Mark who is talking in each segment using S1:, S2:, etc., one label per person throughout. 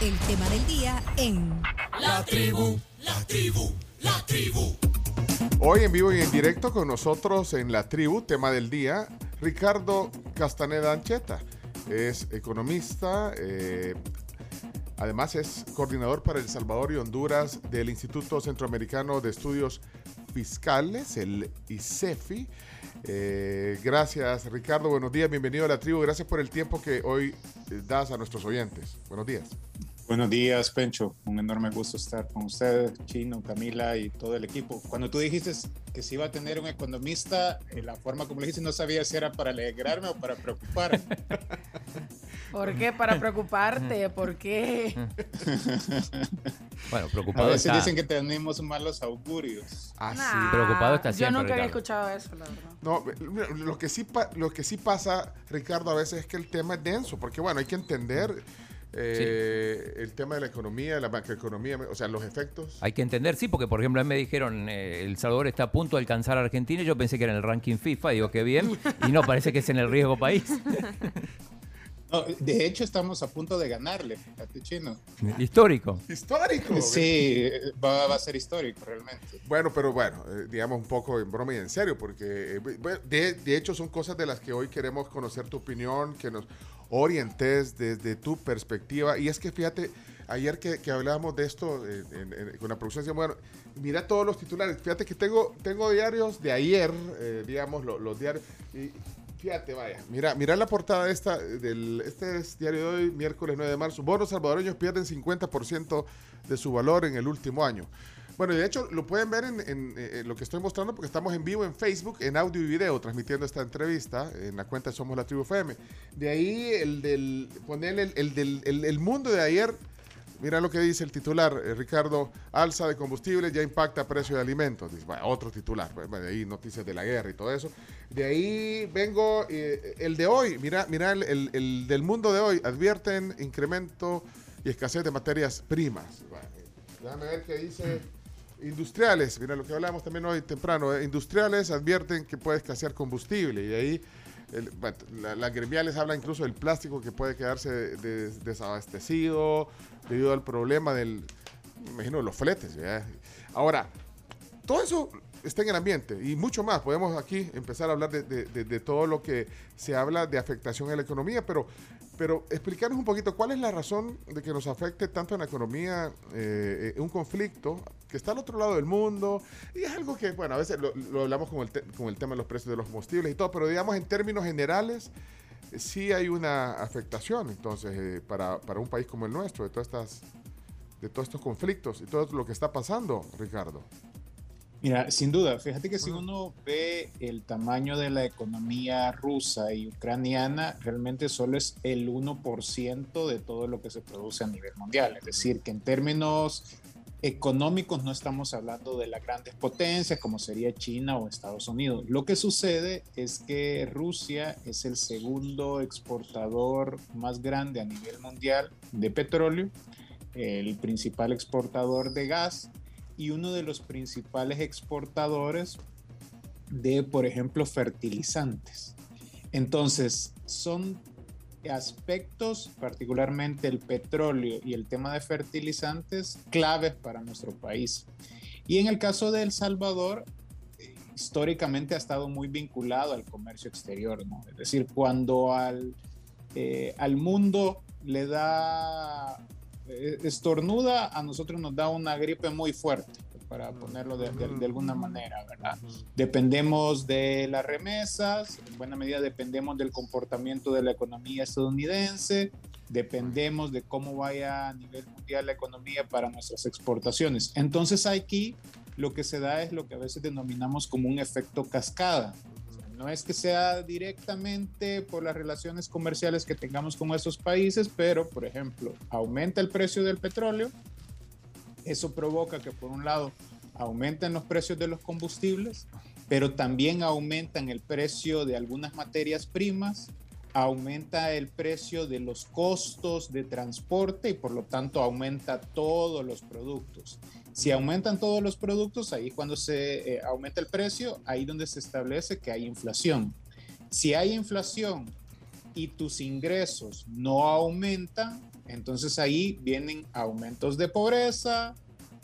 S1: el tema del día en
S2: La tribu, la tribu, la tribu.
S3: Hoy en vivo y en directo con nosotros en la tribu, tema del día, Ricardo Castaneda Ancheta. Es economista, eh, además es coordinador para El Salvador y Honduras del Instituto Centroamericano de Estudios Fiscales, el ICEFI. Eh, gracias Ricardo, buenos días, bienvenido a la tribu, gracias por el tiempo que hoy eh, das a nuestros oyentes. Buenos días.
S4: Buenos días, Pencho. Un enorme gusto estar con ustedes, Chino, Camila y todo el equipo. Cuando tú dijiste que se iba a tener un economista, en la forma como le dijiste, no sabía si era para alegrarme o para preocuparme.
S5: ¿Por qué? Para preocuparte. ¿Por qué?
S6: bueno, preocupado
S4: A veces
S6: está.
S4: dicen que tenemos malos augurios.
S3: Ah, sí.
S5: Nah,
S6: Preocupado está
S5: Yo
S6: siempre,
S5: nunca había escuchado eso, la verdad.
S3: No, lo que, sí pa- lo que sí pasa, Ricardo, a veces es que el tema es denso, porque bueno, hay que entender eh, el tema de la economía, la macroeconomía, o sea, los efectos.
S6: Hay que entender, sí, porque por ejemplo a mí me dijeron eh, El Salvador está a punto de alcanzar a Argentina y yo pensé que era en el ranking FIFA, digo que bien, y no parece que es en el riesgo país.
S4: No, de hecho, estamos a punto de ganarle, fíjate, Chino.
S6: Histórico.
S3: Histórico.
S4: Sí, va, va a ser histórico realmente.
S3: Bueno, pero bueno, eh, digamos un poco en broma y en serio, porque eh, de hecho son cosas de las que hoy queremos conocer tu opinión, que nos orientes desde tu perspectiva. Y es que fíjate, ayer que, hablábamos de esto en- con la producción, decíamos, bueno, mira todos los titulares. Fíjate que tengo, tengo diarios de ayer, eh, digamos, lo- los diarios. Y fíjate, vaya, mira, mira la portada esta, del, este es diario de hoy, miércoles 9 de marzo. Bonos salvadoreños pierden 50% de su valor en el último año. Bueno, y de hecho lo pueden ver en, en, eh, lo que estoy mostrando porque estamos en vivo en Facebook, en audio y video, transmitiendo esta entrevista en la cuenta de Somos la Tribu FM. De ahí el del, ponerle el, el del el, mundo de ayer, mira lo que dice el titular, eh, Ricardo, alza de combustible ya impacta precio de alimentos. Dice, bueno, otro titular, bueno, de ahí noticias de la guerra y todo eso. De ahí vengo, eh, el de hoy, mira, mira el, el- el del mundo de hoy, advierten incremento y escasez de materias primas. Déjame ver qué dice. Industriales, mira lo que hablábamos también hoy temprano, eh, industriales advierten que puede escasear combustible y ahí el- la- las gremiales hablan incluso del plástico que puede quedarse de- desabastecido debido al problema del, me imagino, los fletes. Ahora, todo eso está en el ambiente y mucho más. Podemos aquí empezar a hablar de- de todo lo que se habla de afectación en la economía, pero, pero explicarnos un poquito cuál es la razón de que nos afecte tanto en la economía eh, eh, un conflicto que está al otro lado del mundo y es algo que, bueno, a veces lo, lo hablamos con el, te- con el tema de los precios de los combustibles y todo, pero digamos en términos generales sí hay una afectación entonces eh, para, para un país como el nuestro de todas estas de todos estos conflictos y todo lo que está pasando, Ricardo.
S4: Mira, sin duda, fíjate que si uno ve el tamaño de la economía rusa y ucraniana, realmente solo es el 1% de todo lo que se produce a nivel mundial. Es decir, que en términos económicos no estamos hablando de las grandes potencias como sería China o Estados Unidos. Lo que sucede es que Rusia es el segundo exportador más grande a nivel mundial de petróleo, el principal exportador de gas y uno de los principales exportadores de, por ejemplo, fertilizantes. Entonces, son aspectos, particularmente el petróleo y el tema de fertilizantes, claves para nuestro país. Y en el caso de El Salvador, históricamente ha estado muy vinculado al comercio exterior, ¿no? Es decir, cuando al, eh, al mundo le da eh, estornuda, a nosotros nos da una gripe muy fuerte, para ponerlo de, de- de alguna manera, ¿verdad? Dependemos de las remesas, en buena medida dependemos del comportamiento de la economía estadounidense, dependemos de cómo vaya a nivel mundial la economía para nuestras exportaciones. Entonces aquí lo que se da es lo que a veces denominamos como un efecto cascada. O sea, No es que sea directamente por las relaciones comerciales que tengamos con esos países, pero, por ejemplo, aumenta el precio del petróleo, eso provoca que, por un lado, aumenten los precios de los combustibles, pero también aumentan el precio de algunas materias primas, aumenta el precio de los costos de transporte y por lo tanto aumenta todos los productos. Si aumentan todos los productos, ahí cuando se eh, aumenta el precio, ahí donde se establece que hay inflación. Si hay inflación y tus ingresos no aumentan, Entonces ahí vienen aumentos de pobreza,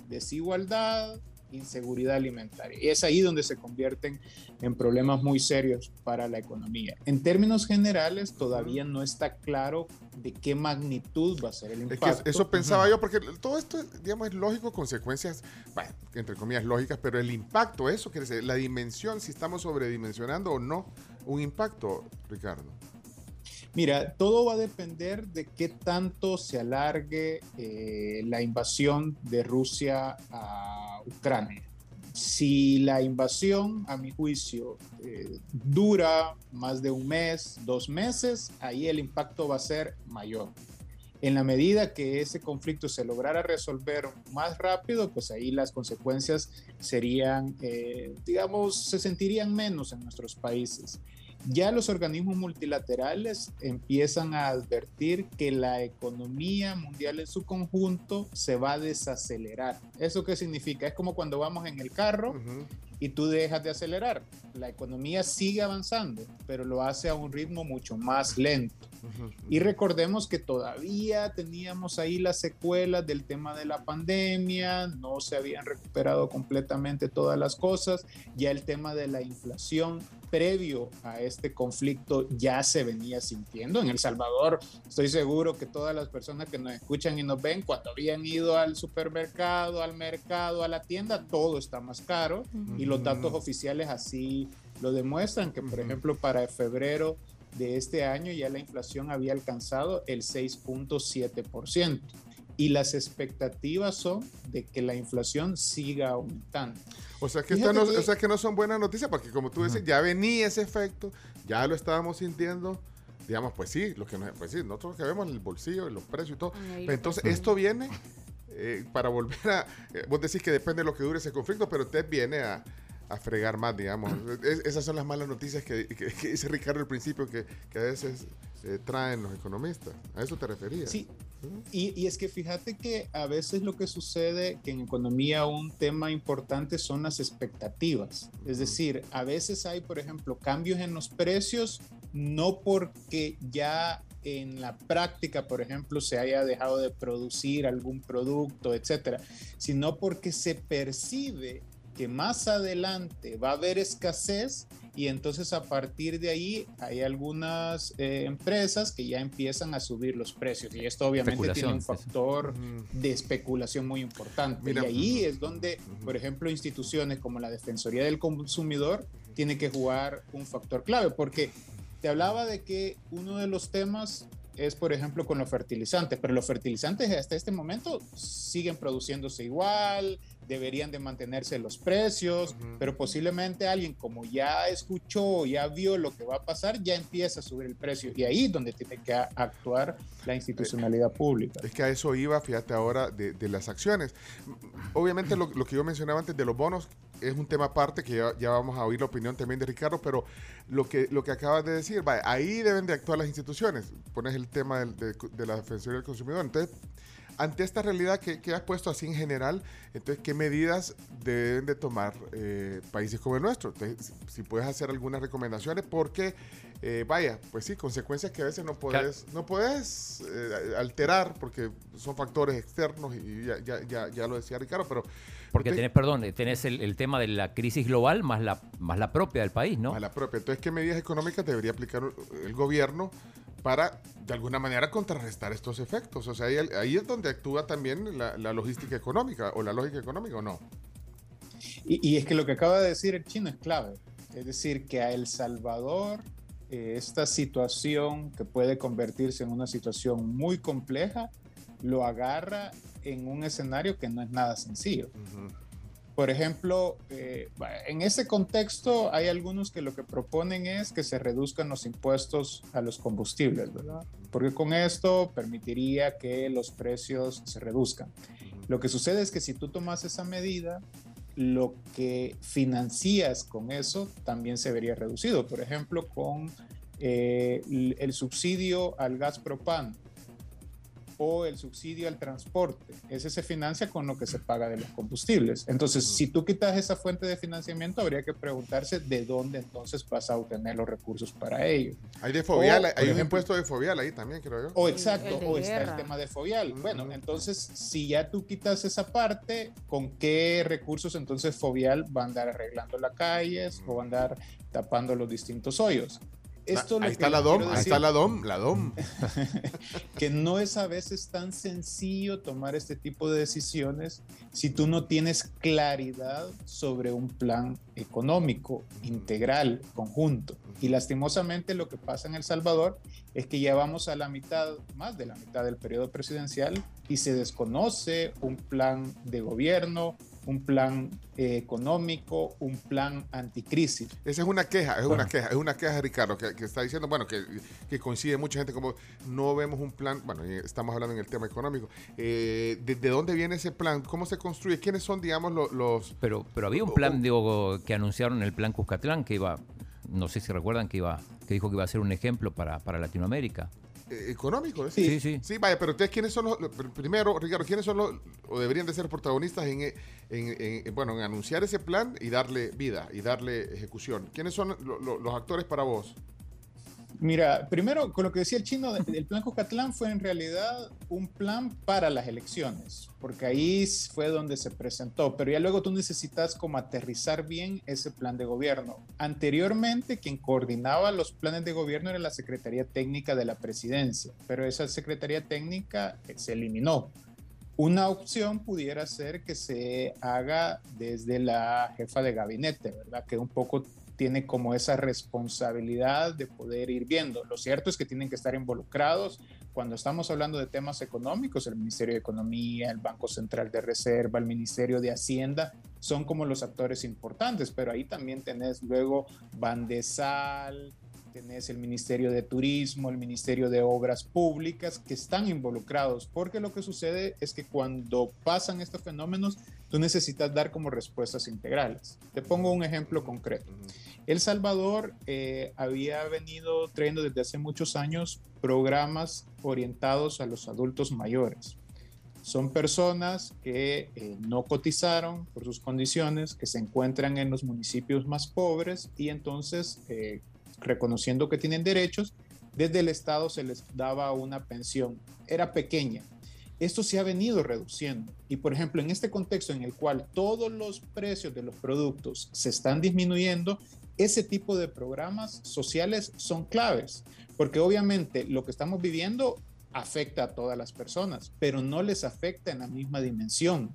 S4: desigualdad, inseguridad alimentaria. Y es ahí donde se convierten en problemas muy serios para la economía. En términos generales, todavía no está claro de qué magnitud va a ser el impacto.
S3: eso pensaba yo, porque todo esto, digamos, es lógico, consecuencias, bueno, entre comillas, lógicas, pero el impacto, eso quiere decir, la dimensión, si estamos sobredimensionando o no un impacto, Ricardo.
S4: Mira, todo va a depender de qué tanto se alargue eh, la invasión de Rusia a Ucrania. Si la invasión, a mi juicio, eh, dura más de un mes, dos meses, ahí el impacto va a ser mayor. En la medida que ese conflicto se lograra resolver más rápido, pues ahí las consecuencias serían, eh, digamos, se sentirían menos en nuestros países ya los organismos multilaterales empiezan a advertir que la economía mundial en su conjunto se va a desacelerar. ¿Eso qué significa? Es como cuando vamos en el carro y tú dejas de acelerar. La economía sigue avanzando, pero lo hace a un ritmo mucho más lento. Y recordemos que todavía teníamos ahí las secuelas del tema de la pandemia, no se habían recuperado completamente todas las cosas, ya el tema de la inflación previo a este conflicto ya se venía sintiendo. En El Salvador, estoy seguro que todas las personas que nos escuchan y nos ven, cuando habían ido al supermercado, al mercado, a la tienda, todo está más caro y los datos oficiales así lo demuestran, que por ejemplo para febrero de este año ya la inflación había alcanzado el 6.7% y las expectativas son de que la inflación siga aumentando.
S3: O sea que, no, O sea que no son buenas noticias porque como tú dices, ya venía ese efecto, ya lo estábamos sintiendo. Digamos, pues sí, lo que pues sí, nosotros que vemos el bolsillo, los precios y todo. entonces, esto viene eh, para volver a... Eh, vos decís que depende de lo que dure ese conflicto, pero usted viene a, a fregar más, digamos. esas son las malas noticias que, dice Ricardo al principio, que, que a veces eh, traen los economistas. ¿A eso te referías?
S4: Sí. Y, y, es que fíjate que a veces lo que sucede, que en economía un tema importante son las expectativas. Es decir, a veces hay, por ejemplo, cambios en los precios, no porque ya en la práctica, por ejemplo, se haya dejado de producir algún producto, etcétera, sino porque se percibe que más adelante va a haber escasez y entonces a partir de ahí hay algunas eh, empresas que ya empiezan a subir los precios y esto obviamente tiene un factor de especulación muy importante. Y ahí es donde por ejemplo instituciones como la Defensoría del Consumidor tiene que jugar un factor clave porque te hablaba de que uno de los temas es, por ejemplo, con los fertilizantes, pero los fertilizantes hasta este momento siguen produciéndose igual, deberían de mantenerse los precios, pero posiblemente alguien como ya escuchó, ya vio lo que va a pasar, ya empieza a subir el precio y ahí es donde tiene que actuar la institucionalidad pública.
S3: Es que a eso iba, fíjate ahora, de, las acciones. Obviamente lo, que yo mencionaba antes de los bonos es un tema aparte que ya, vamos a oír la opinión también de Ricardo, pero lo que, lo que acabas de decir, ahí deben de actuar las instituciones. Pones el tema de, de la Defensoría del Consumidor. Entonces, ante esta realidad que, que, has puesto así en general, entonces, ¿qué medidas deben de tomar eh, países como el nuestro? Entonces, si puedes hacer algunas recomendaciones, porque, eh, vaya, pues sí, consecuencias que a veces no puedes, no puedes eh, alterar, porque son factores externos, y ya, ya, ya, ya lo decía Ricardo, pero...
S6: Porque tenés, perdón, tenés el, el, tema de la crisis global más la, más la propia del país, ¿no?
S3: Más la propia. Entonces, ¿qué medidas económicas debería aplicar el gobierno para de alguna manera contrarrestar estos efectos. O sea, ahí, es donde actúa también la, logística económica o la lógica económica o no.
S4: Y, es que lo que acaba de decir el chino es clave. Es decir, que a El Salvador eh, esta situación que puede convertirse en una situación muy compleja lo agarra en un escenario que no es nada sencillo. Por ejemplo, eh, en ese contexto hay algunos que lo que proponen es que se reduzcan los impuestos a los combustibles, ¿verdad? Porque con esto permitiría que los precios se reduzcan. Lo que sucede es que si tú tomas esa medida, lo que financias con eso también se vería reducido. Por ejemplo, con eh, el subsidio al gas propano o el subsidio al transporte. Ese se financia con lo que se paga de los combustibles. Entonces, si tú quitas esa fuente de financiamiento, habría que preguntarse de dónde entonces vas a obtener los recursos para ello.
S3: Hay de fobial, hay un impuesto de fobial ahí también, creo yo.
S4: O exacto, o está el tema de fobial. Bueno, entonces, si ya tú quitas esa parte, ¿con qué recursos entonces fobial va a andar arreglando las calles o va a andar tapando los distintos hoyos?
S3: Esto ahí está la DOM, ahí está la DOM, la DOM.
S4: que no es a veces tan sencillo tomar este tipo de decisiones si tú no tienes claridad sobre un plan económico integral, conjunto. Y lastimosamente lo que pasa en El Salvador es que ya vamos a la mitad, más de la mitad del periodo presidencial y se desconoce un plan de gobierno, un plan eh, económico, un plan anticrisis.
S3: Esa es una queja, es una queja, es una queja, Ricardo, que, está diciendo, bueno, que, que, coincide mucha gente como no vemos un plan, bueno, estamos hablando en el tema económico. Eh, ¿de, dónde viene ese plan? ¿Cómo se construye? ¿Quiénes son, digamos, los...
S6: pero, pero había un plan, digo, que anunciaron el plan Cuscatlán, que iba, no sé si recuerdan que iba, que dijo que iba a ser un ejemplo para, para Latinoamérica.
S3: Eh, económico.
S6: Sí, sí,
S3: sí. vaya, pero ustedes, ¿quiénes son los, primero, Ricardo, quiénes son los, o deberían de ser protagonistas en, en, bueno, en anunciar ese plan y darle vida y darle ejecución? ¿Quiénes son los actores para vos?
S4: Mira, primero, con lo que decía el chino, el plan Cocatlán fue en realidad un plan para las elecciones, porque ahí fue donde se presentó, pero ya luego tú necesitas como aterrizar bien ese plan de gobierno. Anteriormente, quien coordinaba los planes de gobierno era la Secretaría Técnica de la Presidencia, pero esa Secretaría Técnica eh, se eliminó. Una opción pudiera ser que se haga desde la jefa de gabinete, ¿verdad? Que un poco tiene como esa responsabilidad de poder ir viendo. Lo cierto es que tienen que estar involucrados cuando estamos hablando de temas económicos, el Ministerio de Economía, el Banco Central de Reserva, el Ministerio de Hacienda, son como los actores importantes, pero ahí también tenés luego Bandesal, tenés el Ministerio de Turismo, el Ministerio de Obras Públicas, que están involucrados, porque lo que sucede es que cuando pasan estos fenómenos, tú necesitas dar como respuestas integrales. Te pongo un ejemplo concreto. El Salvador eh, había venido trayendo desde hace muchos años programas orientados a los adultos mayores. Son personas que eh, no cotizaron por sus condiciones, que se encuentran en los municipios más pobres y entonces, eh, reconociendo que tienen derechos, desde el Estado se les daba una pensión. Era pequeña. Esto se ha venido reduciendo. Y por ejemplo, en este contexto en el cual todos los precios de los productos se están disminuyendo, ese tipo de programas sociales son claves, porque obviamente lo que estamos viviendo afecta a todas las personas, pero no les afecta en la misma dimensión.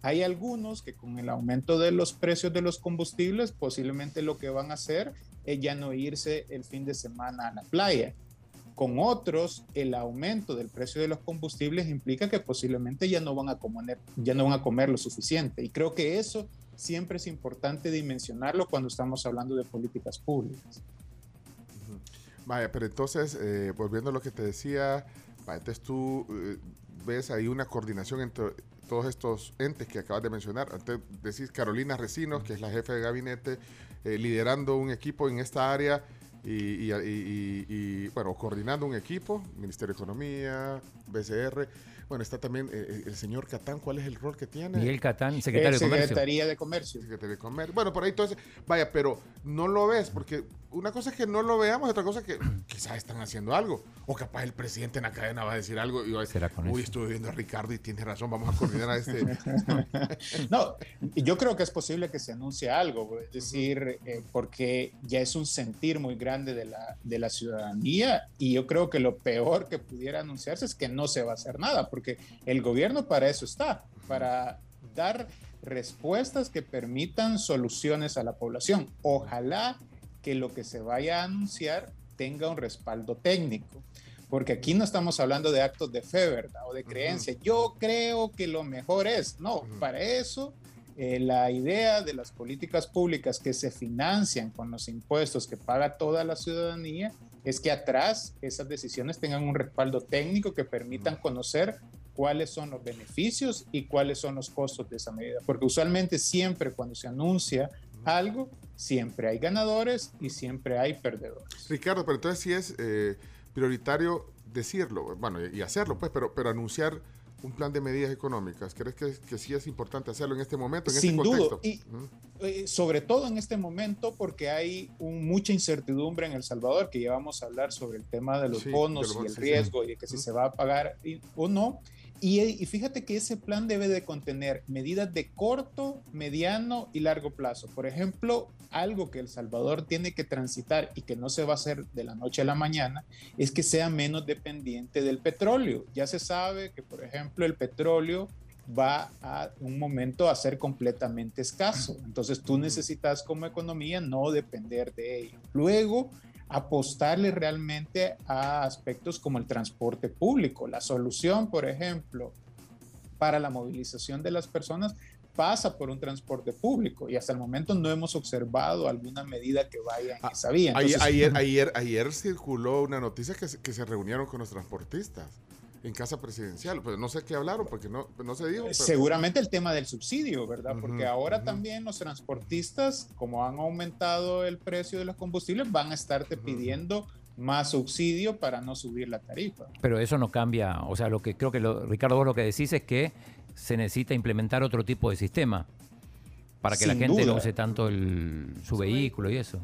S4: Hay algunos que con el aumento de los precios de los combustibles posiblemente lo que van a hacer es ya no irse el fin de semana a la playa. Con otros, el aumento del precio de los combustibles implica que posiblemente ya no van a comer, ya no van a comer lo suficiente. Y creo que eso siempre es importante dimensionarlo cuando estamos hablando de políticas públicas.
S3: Vaya, pero entonces, eh, volviendo a lo que te decía, entonces tú eh, ves ahí una coordinación entre todos estos entes que acabas de mencionar. Antes decís Carolina Recinos, que es la jefe de gabinete, eh, liderando un equipo en esta área y, y, bueno, coordinando un equipo, Ministerio de Economía, BCR. Bueno, está también eh, eh, el señor Catán. ¿Cuál es el rol que tiene?
S6: Miguel Catán, secretario de Comercio.
S4: Secretaría de Comercio.
S3: Secretaría de Comercio. Bueno, por ahí entonces, vaya, pero no lo ves, porque una cosa es que no lo veamos, otra cosa es que quizás están haciendo algo. O capaz el presidente en la cadena va a decir algo y va a decir, uy, estuve viendo a Ricardo y tiene razón, vamos a coordinar a este.
S4: no, yo creo que es posible que se anuncie algo, es decir, eh, porque ya es un sentir muy grande de la, de la ciudadanía y yo creo que lo peor que pudiera anunciarse es que no se va a hacer nada, porque el gobierno para eso está, para dar respuestas que permitan soluciones a la población. Ojalá que lo que se vaya a anunciar tenga un respaldo técnico. Porque aquí no estamos hablando de actos de fe, ¿verdad? O de creencia. Yo creo que lo mejor es. No, para eso eh, la idea de las políticas públicas que se financian con los impuestos que paga toda la ciudadanía es que atrás esas decisiones tengan un respaldo técnico que permitan conocer cuáles son los beneficios y cuáles son los costos de esa medida. Porque usualmente siempre cuando se anuncia algo, siempre hay ganadores y siempre hay perdedores.
S3: Ricardo, pero entonces sí es eh, prioritario decirlo, bueno, y hacerlo, pues, pero, pero anunciar un plan de medidas económicas. ¿Crees que, que sí es importante hacerlo en este momento, en
S4: Sin
S3: este contexto?
S4: duda, y eh, sobre todo en este momento porque hay un- mucha incertidumbre en El Salvador, que ya vamos a hablar sobre el tema de los
S3: Sí,
S4: bonos
S3: de los
S4: y
S3: bonos,
S4: el
S3: sí,
S4: riesgo y de que si se va a pagar y- o no. Y, y fíjate que ese plan debe de contener medidas de corto, mediano y largo plazo. Por ejemplo, algo que El Salvador tiene que transitar y que no se va a hacer de la noche a la mañana es que sea menos dependiente del petróleo. Ya se sabe que, por ejemplo, el petróleo va a un momento a ser completamente escaso. Entonces tú necesitas como economía no depender de ello. Luego, apostarle realmente a aspectos como el transporte público. La solución, por ejemplo, para la movilización de las personas pasa por un transporte público y hasta el momento no hemos observado alguna medida que vaya en
S3: Ah,
S4: esa vía.
S3: Ayer, ayer, ayer, ayer circuló una noticia que se, que se reunieron con los transportistas en casa presidencial. Pues no sé qué hablaron porque no, no se dijo. pero-
S4: Seguramente el tema del subsidio, ¿verdad? Porque ahora también los transportistas, como han aumentado el precio de los combustibles, van a estarte pidiendo más subsidio para no subir la tarifa.
S6: Pero eso no cambia, o sea, lo que creo que lo- Ricardo vos lo que decís es que se necesita implementar otro tipo de sistema para que la gente no use tanto el, su vehículo y eso.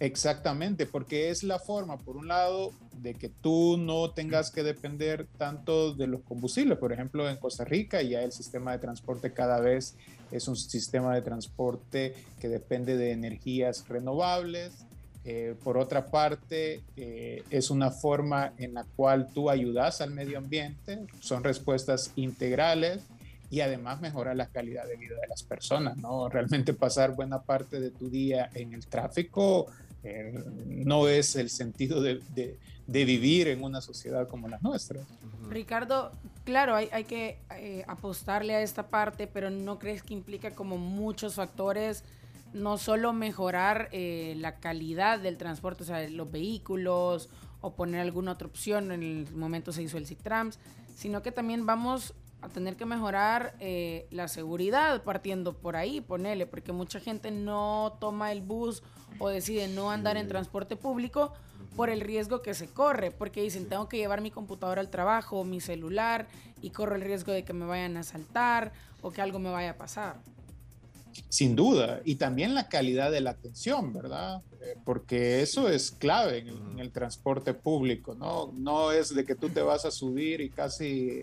S4: Exactamente, porque es la forma, por un lado, de que tú no tengas que depender tanto de los combustibles. Por ejemplo, en Costa Rica ya el sistema de transporte cada vez es un sistema de transporte que depende de energías renovables. Eh, por otra parte, eh, es una forma en la cual tú ayudas al medio ambiente, son respuestas integrales y además mejora la calidad de vida de las personas, ¿no? Realmente pasar buena parte de tu día en el tráfico eh, no es el sentido de, de- de vivir en una sociedad como la nuestra.
S5: Ricardo, claro, hay, hay que eh, apostarle a esta parte, pero ¿no crees que implica como muchos factores, no solo mejorar eh, la calidad del transporte, o sea, los vehículos o poner alguna otra opción, en el momento se hizo el Citrams, sino que también vamos a tener que mejorar eh, la seguridad partiendo por ahí, ponele, porque mucha gente no toma el bus o decide no andar en transporte público por el riesgo que se corre, porque dicen, tengo que llevar mi computadora al trabajo, mi celular, y corro el riesgo de que me vayan a asaltar o que algo me vaya a pasar.
S4: Sin duda, y también la calidad de la atención, ¿verdad? Eh, porque eso es clave en el, en el transporte público, ¿no? No es de que tú te vas a subir y casi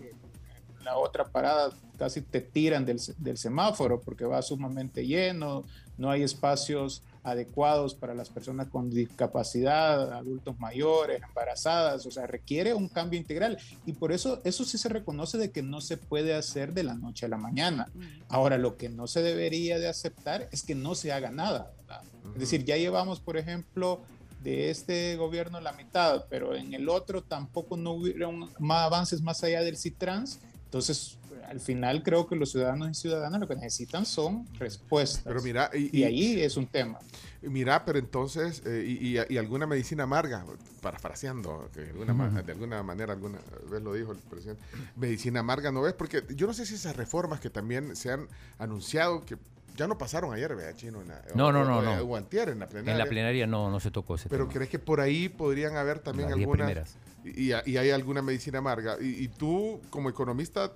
S4: la otra parada casi te tiran del, del semáforo porque va sumamente lleno, no hay espacios adecuados para las personas con discapacidad, adultos mayores, embarazadas, o sea, requiere un cambio integral y por eso eso sí se reconoce de que no se puede hacer de la noche a la mañana. Ahora, lo que no se debería de aceptar es que no se haga nada. ¿verdad? Es decir, ya llevamos, por ejemplo, de este gobierno la mitad, pero en el otro tampoco no hubieron más avances más allá del CITRANS. Entonces, al final creo que los ciudadanos y ciudadanas lo que necesitan son respuestas.
S3: Pero mira, y,
S4: y
S3: y-
S4: ahí es un tema.
S3: Mira, pero entonces, eh, y, y- y alguna medicina amarga, parafraseando, que de alguna, ma- de alguna manera, alguna vez lo dijo el presidente, medicina amarga, ¿no ves? Porque yo no sé si esas reformas que también se han anunciado, que ya no pasaron ayer, ¿verdad, Chino? En la-
S6: No,
S3: o-
S6: no, no,
S3: o-
S6: no.
S3: O antier en la plenaria.
S6: En la plenaria no, no se tocó ese
S3: Pero
S6: tema.
S3: ¿crees que por ahí podrían haber también
S6: Las
S3: algunas...
S6: primeras.
S3: Y, y hay alguna medicina amarga. Y, y tú, como economista,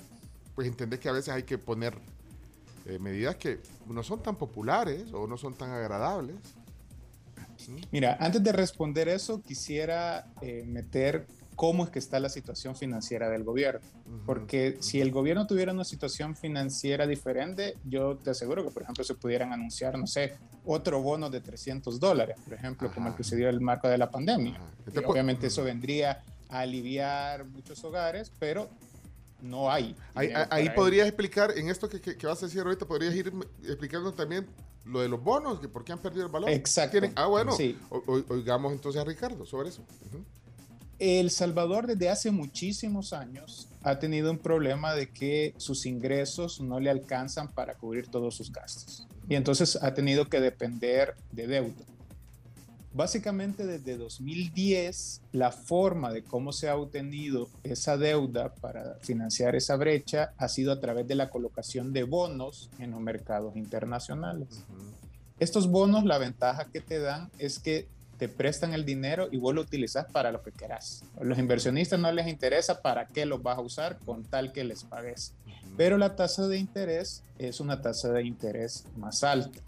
S3: pues entendés que a veces hay que poner eh, medidas que no son tan populares o no son tan agradables.
S4: Mira, antes de responder eso, quisiera eh, meter cómo es que está la situación financiera del gobierno. Porque si el gobierno tuviera una situación financiera diferente, yo te aseguro que, por ejemplo, se pudieran anunciar, no sé, otro bono de 300 dólares, por ejemplo, como el
S3: Ajá.
S4: que se dio en el marco de la pandemia.
S3: Ajá.
S4: Y
S3: pues,
S4: obviamente eso vendría a aliviar muchos hogares, pero no hay.
S3: Ahí, ahí podrías explicar, en esto que, que- que vas a decir ahorita, podrías ir explicando también lo de los bonos, que por qué han perdido el valor.
S4: Exacto.
S3: Tienen- ah, bueno,
S4: Sí.
S3: o- oigamos entonces a Ricardo sobre eso. Ujú.
S4: El Salvador desde hace muchísimos años ha tenido un problema de que sus ingresos no le alcanzan para cubrir todos sus gastos. Y entonces ha tenido que depender de deuda. Básicamente desde 2010, la forma de cómo se ha obtenido esa deuda para financiar esa brecha ha sido a través de la colocación de bonos en los mercados internacionales. Estos bonos, la ventaja que te dan es que te prestan el dinero y vos lo utilizas para lo que querás. A los inversionistas no les interesa para qué los vas a usar con tal que les pagues. Pero la tasa de interés es una tasa de interés más alta.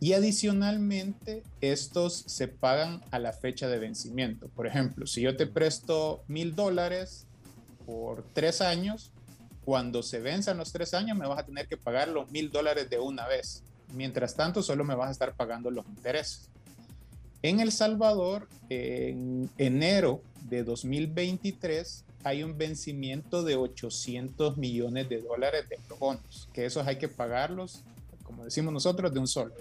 S4: Y adicionalmente, estos se pagan a la fecha de vencimiento. Por ejemplo, si yo te presto mil dólares por tres años, cuando se venzan los tres años me vas a tener que pagar los mil dólares de una vez. Mientras tanto, solo me vas a estar pagando los intereses. En El Salvador, en enero de 2023, hay un vencimiento de 800 millones de dólares de bonos, que esos hay que pagarlos, como decimos nosotros, de un solo.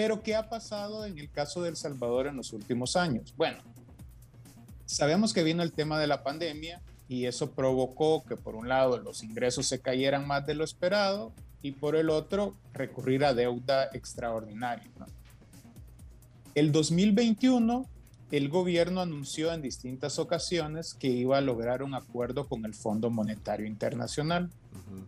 S4: Pero, ¿qué ha pasado en el caso de El Salvador en los últimos años? Bueno, sabemos que vino el tema de la pandemia y eso provocó que por un lado los ingresos se cayeran más de lo esperado y por el otro recurrir a deuda extraordinaria. ¿no? El 2021, el gobierno anunció en distintas ocasiones que iba a lograr un acuerdo con el Fondo Monetario Internacional,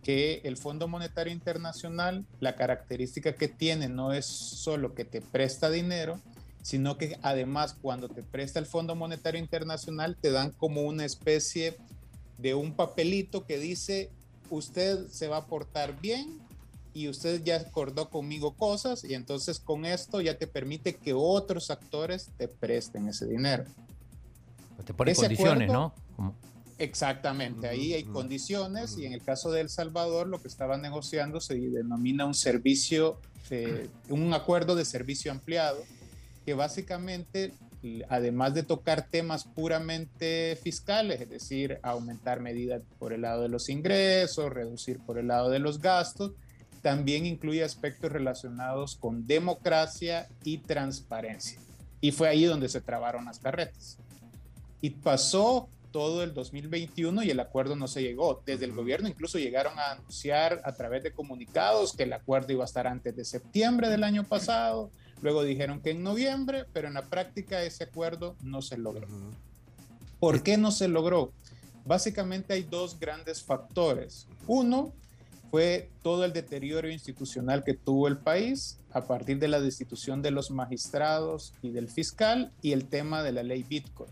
S4: que el Fondo Monetario Internacional, la característica que tiene no es solo que te presta dinero, sino que además cuando te presta el Fondo Monetario Internacional te dan como una especie de un papelito que dice usted se va a portar bien y usted ya acordó conmigo cosas y entonces con esto ya te permite que otros actores te presten ese dinero.
S6: Te pone condiciones, ¿no?
S4: Exactamente, ahí hay condiciones y en el caso de El Salvador lo que estaba negociando se denomina un servicio, un acuerdo de servicio ampliado que básicamente además de tocar temas puramente fiscales, es decir, aumentar medidas por el lado de los ingresos, reducir por el lado de los gastos, también incluye aspectos relacionados con democracia y transparencia. Y fue ahí donde se trabaron las carretas. Y pasó todo el 2021 y el acuerdo no se llegó. Desde el gobierno incluso llegaron a anunciar a través de comunicados que el acuerdo iba a estar antes de septiembre del año pasado. Luego dijeron que en noviembre, pero en la práctica ese acuerdo no se logró. ¿Por qué no se logró? Básicamente hay dos grandes factores. Uno, fue todo el deterioro institucional que tuvo el país a partir de la destitución de los magistrados y del fiscal y el tema de la ley Bitcoin.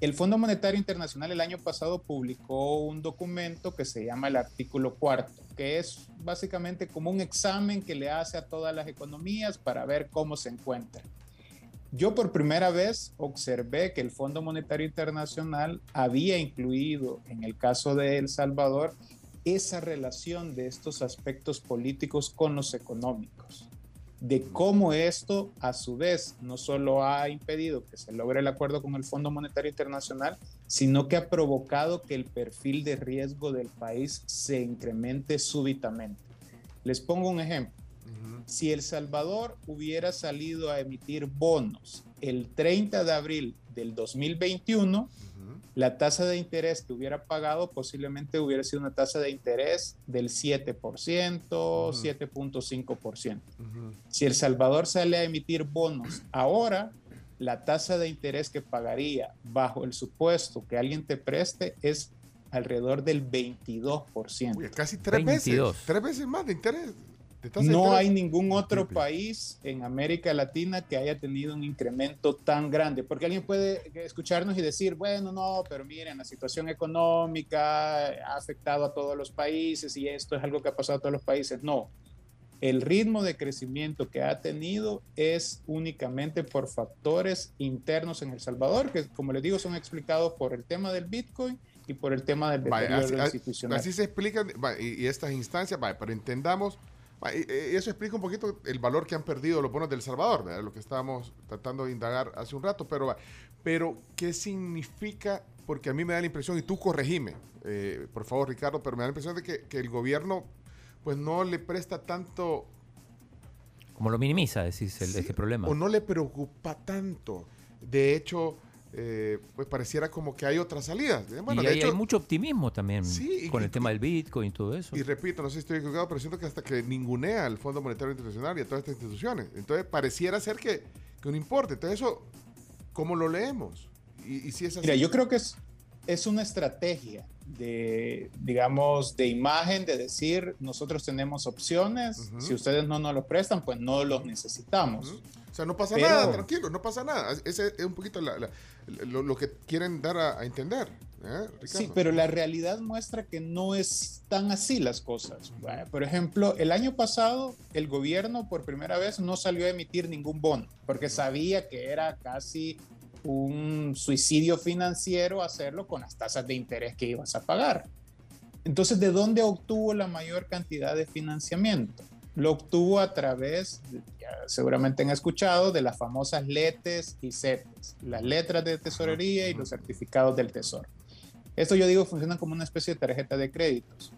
S4: El Fondo Monetario Internacional el año pasado publicó un documento que se llama el artículo cuarto, que es básicamente como un examen que le hace a todas las economías para ver cómo se encuentran. Yo por primera vez observé que el Fondo Monetario Internacional había incluido en el caso de El Salvador esa relación de estos aspectos políticos con los económicos, de cómo esto a su vez no solo ha impedido que se logre el acuerdo con el Fondo Monetario Internacional, sino que ha provocado que el perfil de riesgo del país se incremente súbitamente. Les pongo un ejemplo. Si El Salvador hubiera salido a emitir bonos el 30 de abril del 2021, la tasa de interés que hubiera pagado posiblemente hubiera sido una tasa de interés del 7%, 7.5%. Si El Salvador sale a emitir bonos ahora, la tasa de interés que pagaría bajo el supuesto que alguien te preste es alrededor del 22%.
S3: casi tres veces. Tres veces más de interés.
S4: No hay ningún otro país en América Latina que haya tenido un incremento tan grande, porque alguien puede escucharnos y decir, bueno, no, pero miren, la situación económica ha afectado a todos los países y esto es algo que ha pasado a todos los países. No, el ritmo de crecimiento que ha tenido es únicamente por factores internos en El Salvador, que como les digo son explicados por el tema del Bitcoin y por el tema del deterioro institucional.
S3: Así se explican y, estas instancias, vaya, pero entendamos eso explica un poquito el valor que han perdido los bonos del Salvador, ¿verdad? lo que estábamos tratando de indagar hace un rato. Pero, pero ¿qué significa? Porque a mí me da la impresión, y tú corregime, eh, por favor, Ricardo, pero me da la impresión de que, que, el gobierno pues no le presta tanto...
S6: Como lo minimiza, decís, el, ese problema.
S3: O no le preocupa tanto. De hecho, eh, pues pareciera como que hay otras salidas.
S6: Bueno, y hay, mucho optimismo también con el tema del Bitcoin y todo eso.
S3: Y repito, no sé si estoy equivocado, pero siento que hasta que ningunea al Fondo Monetario Internacional y a todas estas instituciones. Entonces pareciera ser que, que no importa. Entonces eso, ¿cómo lo leemos? Y, si es
S4: Mira, yo creo que es, es una estrategia de, digamos, de imagen, de decir, nosotros tenemos opciones, si ustedes no nos lo prestan, pues no los necesitamos.
S3: O sea, no pasa
S4: Pero-
S3: nada, tranquilo, no pasa nada. Ese es un poquito la- la- lo, lo que quieren dar a, a entender. ¿eh,
S4: Sí, pero la realidad muestra que no es tan así las cosas. Vaya, Por ejemplo, el año pasado el gobierno por primera vez no salió a emitir ningún bono porque sabía que era casi un suicidio financiero hacerlo con las tasas de interés que ibas a pagar. Entonces, ¿de dónde obtuvo la mayor cantidad de financiamiento? Lo obtuvo a través, ya seguramente han escuchado, de las famosas letes y CETES, las letras de tesorería y los certificados del tesoro. Esto yo digo funcionan como una especie de tarjeta de créditos.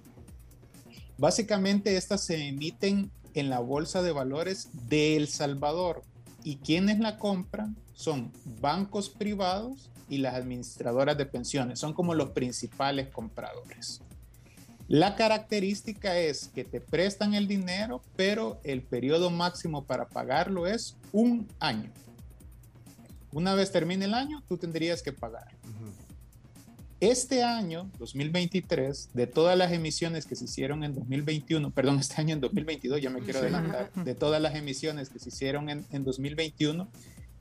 S4: Básicamente estas se emiten en la bolsa de valores de El Salvador y quienes la compran son bancos privados y las administradoras de pensiones, son como los principales compradores. La característica es que te prestan el dinero, pero el periodo máximo para pagarlo es un año. Una vez termine el año, tú tendrías que pagar. Este año, 2023, de todas las emisiones que se hicieron en 2021, perdón, este año en 2022, ya me quiero adelantar, de todas las emisiones que se hicieron en, en 2021,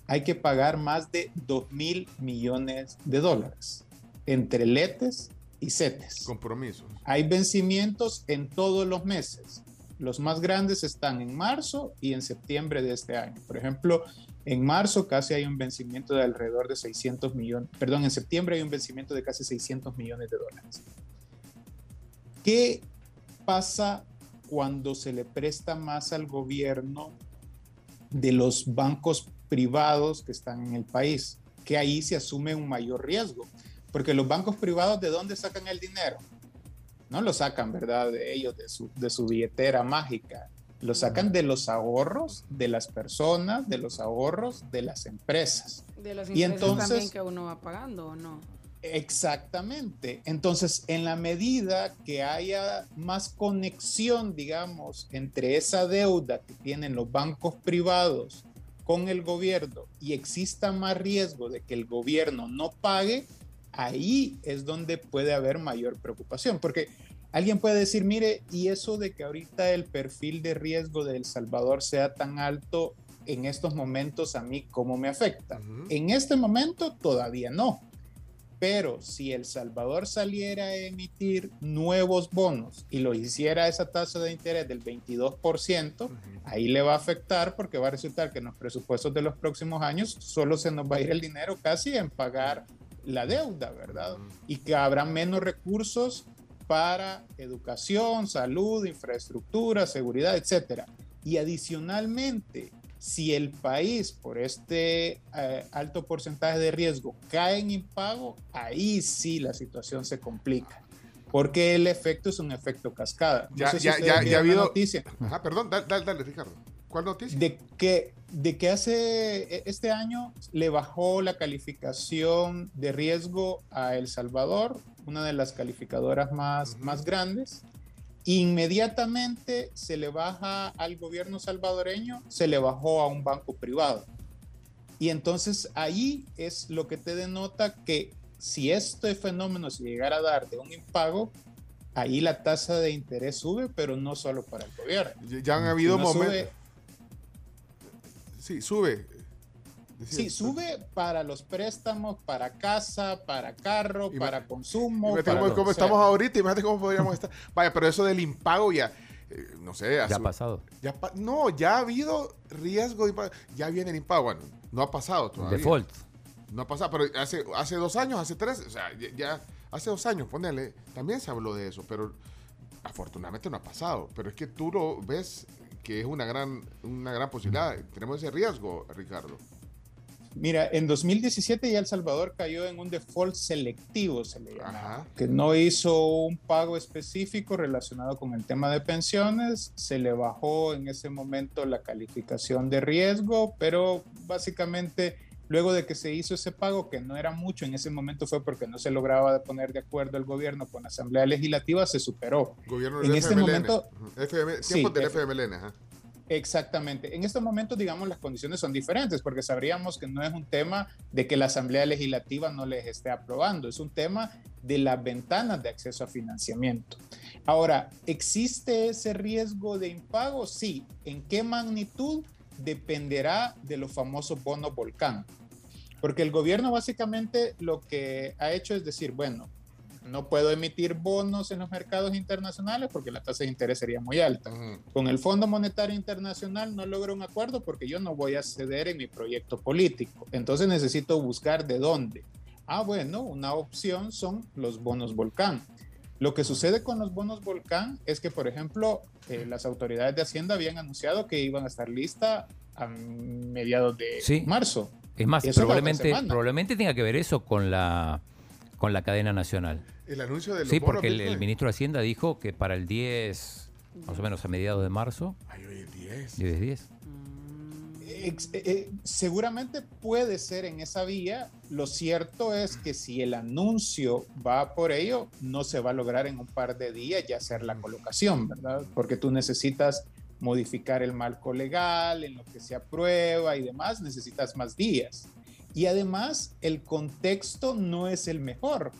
S4: hay que pagar más de 2 mil millones de dólares entre letes y CETES.
S3: Compromisos.
S4: Hay vencimientos en todos los meses. Los más grandes están en marzo y en septiembre de este año. Por ejemplo, en marzo casi hay un vencimiento de alrededor de 600 millones, perdón, en septiembre hay un vencimiento de casi 600 millones de dólares. ¿Qué pasa cuando se le presta más al gobierno de los bancos privados que están en el país? Que ahí se asume un mayor riesgo. Porque los bancos privados, ¿de dónde sacan el dinero? No lo sacan, ¿verdad? De ellos, de su, de su billetera mágica. Lo sacan de los ahorros de las personas, de los ahorros de las empresas.
S5: De los
S4: Y
S5: intereses
S4: entonces-
S5: también que uno va pagando, ¿o no?
S4: Exactamente. Entonces, en la medida que haya más conexión, digamos, entre esa deuda que tienen los bancos privados con el gobierno y exista más riesgo de que el gobierno no pague, ahí es donde puede haber mayor preocupación. Porque alguien puede decir, mire, y eso de que ahorita el perfil de riesgo de El Salvador sea tan alto en estos momentos, a mí, ¿cómo me afecta? En este momento todavía no. Pero si El Salvador saliera a emitir nuevos bonos y lo hiciera a esa tasa de interés del 22%, ahí le va a afectar porque va a resultar que en los presupuestos de los próximos años solo se nos va a ir el dinero casi en pagar la deuda, ¿verdad? Y que habrá menos recursos para educación, salud, infraestructura, seguridad, etcétera. Y adicionalmente, si el país por este eh, alto porcentaje de riesgo cae en impago, ahí sí la situación se complica. Porque el efecto es un efecto cascada. No
S3: Ya-
S4: sé si
S3: ya-
S4: ustedes
S3: ya- ya ha habido-
S4: noticia
S3: Ajá, perdón, dale, dale, dale, Ricardo. ¿Cuál noticia?
S4: de que, de que hace e- este año le bajó la calificación de riesgo a El Salvador, una de las calificadoras más,
S3: Ujú.
S4: más grandes. Inmediatamente se le baja al gobierno salvadoreño, se le bajó a un banco privado. Y entonces ahí es lo que te denota que si este fenómeno se llegara a dar de un impago, ahí la tasa de interés sube, pero no solo para el gobierno.
S3: Ya- Ya han habido
S4: No
S3: momentos. Sí, sube. Decía-
S4: Sí, sube para los préstamos, para casa, para carro, para consumo.
S3: Imagínate
S4: para
S3: cómo, estamos ahorita, imagínate cómo podríamos estar. Vaya, pero eso del impago ya, eh, no sé,
S6: Ya ha pasado.
S3: ya pa- no, ya ha habido riesgo de impago. Ya viene el impago. Bueno, no ha pasado todavía.
S6: Default.
S3: No ha pasado, pero hace, hace dos años, hace tres, o sea, ya, ya- hace dos años, ponele, también se habló de eso, pero afortunadamente no ha pasado. Pero es que tú lo ves que es una gran, una gran posibilidad. Tenemos ese riesgo, Ricardo.
S4: Mira, en 2017 ya El Salvador cayó en un default selectivo, se le llama, que no hizo un pago específico relacionado con el tema de pensiones, se le bajó en ese momento la calificación de riesgo, pero básicamente luego de que se hizo ese pago, que no era mucho, en ese momento fue porque no se lograba poner de acuerdo el gobierno con la Asamblea Legislativa, se superó.
S3: Gobierno
S4: En
S3: del
S4: este momento-.
S3: FM,
S4: Sí,
S3: del FMLN, ajá.
S4: Exactamente. En este momento, digamos, las condiciones son diferentes porque sabríamos que no es un tema de que la Asamblea Legislativa no les esté aprobando, es un tema de las ventanas de acceso a financiamiento. Ahora, ¿existe ese riesgo de impago? Sí. ¿En qué magnitud? dependerá de los famosos bonos volcán. Porque el gobierno básicamente lo que ha hecho es decir, bueno, no puedo emitir bonos en los mercados internacionales porque la tasa de interés sería muy alta. Con el Fondo Monetario Internacional no logro un acuerdo porque yo no voy a ceder en mi proyecto político. Entonces necesito buscar de dónde. Ah, bueno, una opción son los bonos volcán. Lo que sucede con los bonos volcán es que, por ejemplo, eh, las autoridades de Hacienda habían anunciado que iban a estar listas a mediados de marzo.
S6: Es más, probablemente, probablemente tenga que ver eso con la con la cadena nacional.
S3: El anuncio de los
S6: Sí, porque el, ministro de Hacienda dijo que para el 10, más o menos a mediados de marzo.
S3: Ay, hoy es 10.
S6: Hoy es 10.
S4: Eh, eh, seguramente puede ser en esa vía. Lo cierto es que si el anuncio va por ello, no se va a lograr en un par de días ya hacer la colocación, ¿verdad? Porque tú necesitas modificar el marco legal, en lo que se aprueba y demás, necesitas más días. Y además, el contexto no es el mejor,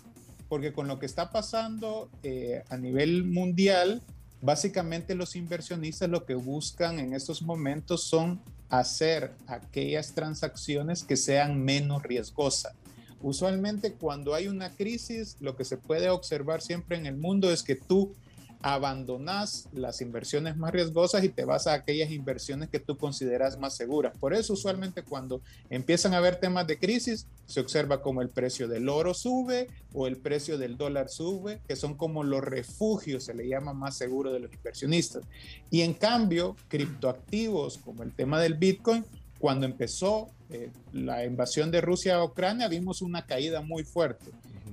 S4: porque con lo que está pasando eh, a nivel mundial, básicamente los inversionistas lo que buscan en estos momentos son hacer aquellas transacciones que sean menos riesgosas. Usualmente cuando hay una crisis, lo que se puede observar siempre en el mundo es que tú abandonas las inversiones más riesgosas y te vas a aquellas inversiones que tú consideras más seguras. Por eso usualmente cuando empiezan a haber temas de crisis, se observa como el precio del oro sube o el precio del dólar sube, que son como los refugios, se le llama más seguro de los inversionistas. Y en cambio, criptoactivos como el tema del Bitcoin, cuando empezó eh, la invasión de Rusia a Ucrania, vimos una caída muy fuerte.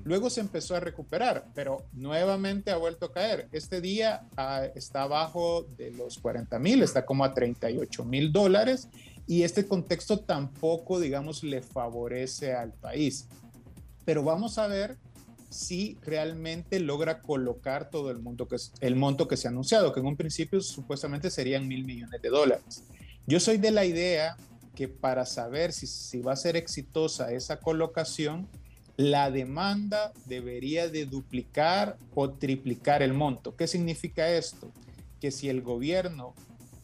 S4: Luego se empezó a recuperar, pero nuevamente ha vuelto a caer. Este día ah, está abajo de los 40 mil, está como a 38 mil dólares y este contexto tampoco, digamos, le favorece al país. Pero vamos a ver si realmente logra colocar todo el, mundo que, el monto que se ha anunciado, que en un principio supuestamente serían mil millones de dólares. Yo soy de la idea que para saber si, si va a ser exitosa esa colocación, la demanda debería de duplicar o triplicar el monto. ¿Qué significa esto? Que si el gobierno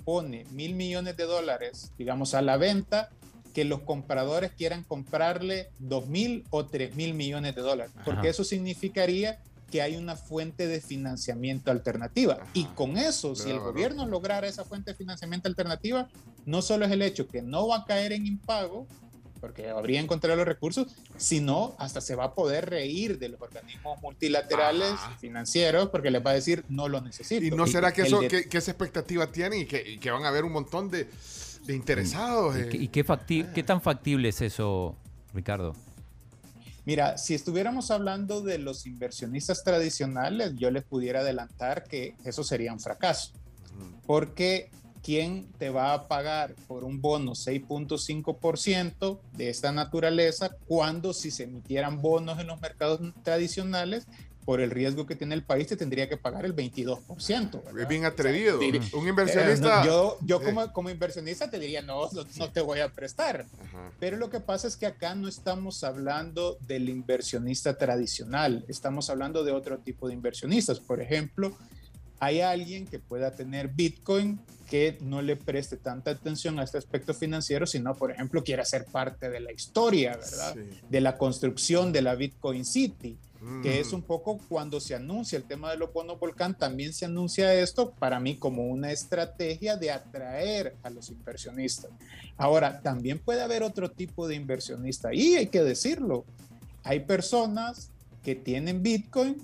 S4: pone mil millones de dólares, digamos, a la venta, que los compradores quieran comprarle dos mil o tres mil millones de dólares, porque eso significaría que hay una fuente de financiamiento alternativa. Y con eso, si el gobierno lograra esa fuente de financiamiento alternativa, no solo es el hecho que no va a caer en impago, porque habría encontrado los recursos, sino hasta se va a poder reír de los organismos multilaterales financieros porque les va a decir no lo necesito.
S3: ¿Y no será que, eso, que, esa expectativa tienen y que, que, van a haber un montón de, de interesados?
S6: ¿Y, qué, qué tan factible es eso, Ricardo?
S4: Mira, si estuviéramos hablando de los inversionistas tradicionales, yo les pudiera adelantar que eso sería un fracaso, porque ¿quién te va a pagar por un bono 6.5% de esta naturaleza cuando si se emitieran bonos en los mercados tradicionales, por el riesgo que tiene el país, te tendría que pagar el 22%.
S3: Es bien atrevido. un inversionista.
S4: Eh, yo, yo como, como, inversionista te diría, no, no, te voy a prestar. Pero lo que pasa es que acá no estamos hablando del inversionista tradicional, estamos hablando de otro tipo de inversionistas. Por ejemplo, hay alguien que pueda tener Bitcoin que no le preste tanta atención a este aspecto financiero, sino, por ejemplo, quiera ser parte de la historia, ¿verdad? De la construcción de la Bitcoin City, que es mm. un poco cuando se anuncia el tema de los bonos volcán, también se anuncia esto para mí como una estrategia de atraer a los inversionistas. Ahora, también puede haber otro tipo de inversionista y hay que decirlo. Hay personas que tienen Bitcoin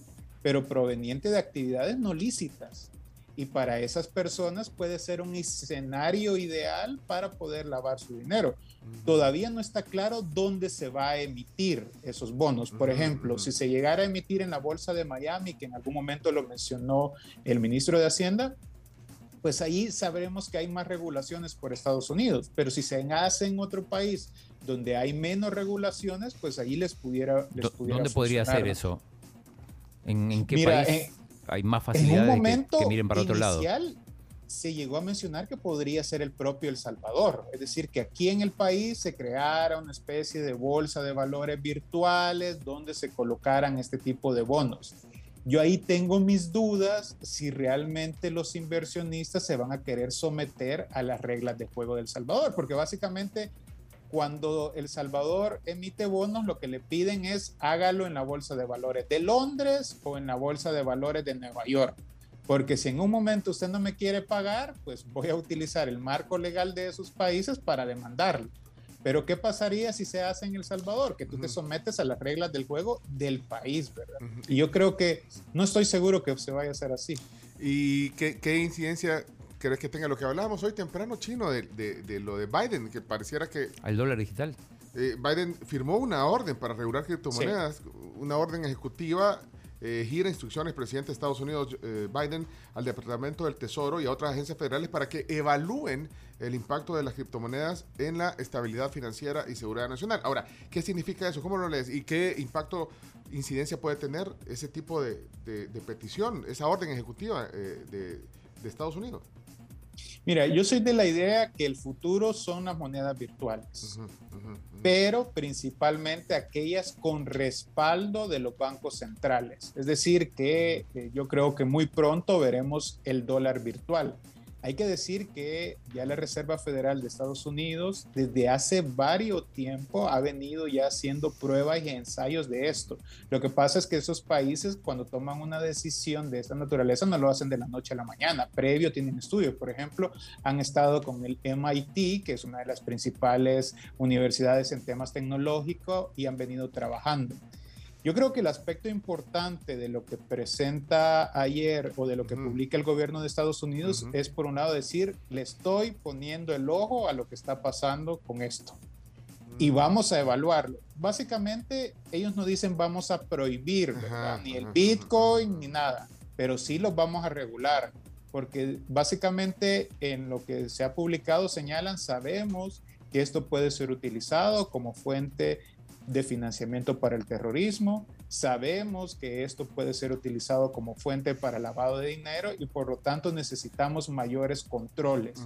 S4: pero proveniente de actividades no lícitas. Y para esas personas puede ser un escenario ideal para poder lavar su dinero. Todavía no está claro dónde se va a emitir esos bonos. Por ejemplo, si se llegara a emitir en la Bolsa de Miami, que en algún momento lo mencionó el ministro de Hacienda, pues ahí sabremos que hay más regulaciones por Estados Unidos. Pero si se hace en otro país donde hay menos regulaciones, pues ahí les pudiera... Les
S6: ¿Dónde podría ser eso? ¿En, qué país hay más facilidad de que, miren para otro lado?
S4: Se llegó a mencionar que podría ser el propio El Salvador, es decir, que aquí en el país se creara una especie de bolsa de valores virtuales donde se colocaran este tipo de bonos. yo ahí tengo mis dudas si realmente los inversionistas se van a querer someter a las reglas de juego del Salvador, porque básicamente cuando El Salvador emite bonos, lo que le piden es hágalo en la bolsa de valores de Londres o en la bolsa de valores de Nueva York. Porque si en un momento usted no me quiere pagar, pues voy a utilizar el marco legal de esos países para demandarlo. Pero ¿qué pasaría si se hace en El Salvador? Que tú te sometes a las reglas del juego del país, ¿verdad? Y yo creo que no estoy seguro que se vaya a hacer así.
S3: ¿Y qué, qué incidencia crees que tenga lo que hablábamos hoy temprano, chino, de, de, lo de Biden? Que pareciera que...
S6: Al dólar digital.
S3: Eh, Biden firmó una orden para regular criptomonedas, una orden ejecutiva eh, gira instrucciones presidente de Estados Unidos eh, Biden al Departamento del Tesoro y a otras agencias federales para que evalúen el impacto de las criptomonedas en la estabilidad financiera y seguridad nacional. Ahora, ¿qué significa eso? ¿Cómo lo lees? ¿Y qué impacto, incidencia puede tener ese tipo de, petición, esa orden ejecutiva eh, de Estados Unidos?
S4: Mira, yo soy de la idea que el futuro son las monedas virtuales, pero principalmente aquellas con respaldo de los bancos centrales. Es decir, que eh, yo creo que muy pronto veremos el dólar virtual. Hay que decir que ya la Reserva Federal de Estados Unidos desde hace varios tiempo ha venido ya haciendo pruebas y ensayos de esto. Lo que pasa es que esos países cuando toman una decisión de esta naturaleza no lo hacen de la noche a la mañana. Previo tienen estudios. Por ejemplo, han estado con el MIT, que es una de las principales universidades en temas tecnológicos, y han venido trabajando. Yo creo que el aspecto importante de lo que presenta ayer o de lo que publica el gobierno de Estados Unidos es, por un lado, decir, le estoy poniendo el ojo a lo que está pasando con esto y mm. vamos a evaluarlo. Básicamente, ellos no dicen vamos a prohibir ni el Bitcoin ni nada, pero sí los vamos a regular, porque básicamente en lo que se ha publicado señalan, sabemos que esto puede ser utilizado como fuente de financiamiento para el terrorismo. Sabemos que esto puede ser utilizado como fuente para lavado de dinero y por lo tanto necesitamos mayores controles.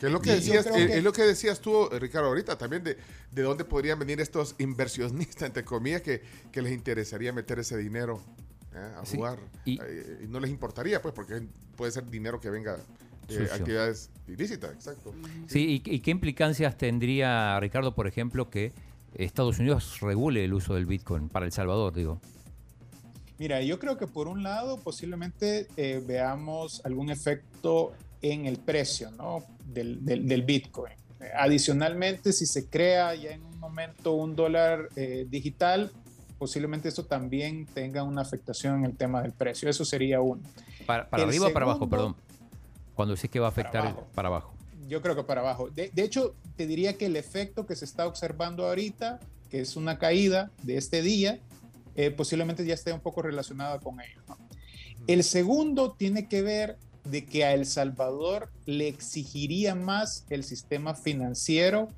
S3: es lo que, decías, es, lo que decías tú, Ricardo, ahorita también de, de dónde podrían venir estos inversionistas, entre comillas, que, que les interesaría meter ese dinero ¿eh? a jugar. Eh, y, no les importaría, pues, porque puede ser dinero que venga de actividades ilícitas, exacto.
S6: Sí, y, qué implicancias tendría, Ricardo, por ejemplo, que Estados Unidos regule el uso del Bitcoin para El Salvador, digo?
S4: Mira, yo creo que por un lado posiblemente eh, veamos algún efecto en el precio ¿no? del, del, Bitcoin. Adicionalmente, si se crea ya en un momento un dólar eh, digital, posiblemente esto también tenga una afectación en el tema del precio. Eso sería uno.
S6: ¿Para, arriba o para abajo, perdón? Cuando dices que va a afectar para abajo
S4: yo creo que para abajo. De, hecho, te diría que el efecto que se está observando ahorita, que es una caída de este día, eh, posiblemente ya esté un poco relacionada con ello. El segundo tiene que ver de que a El Salvador le exigiría más el sistema financiero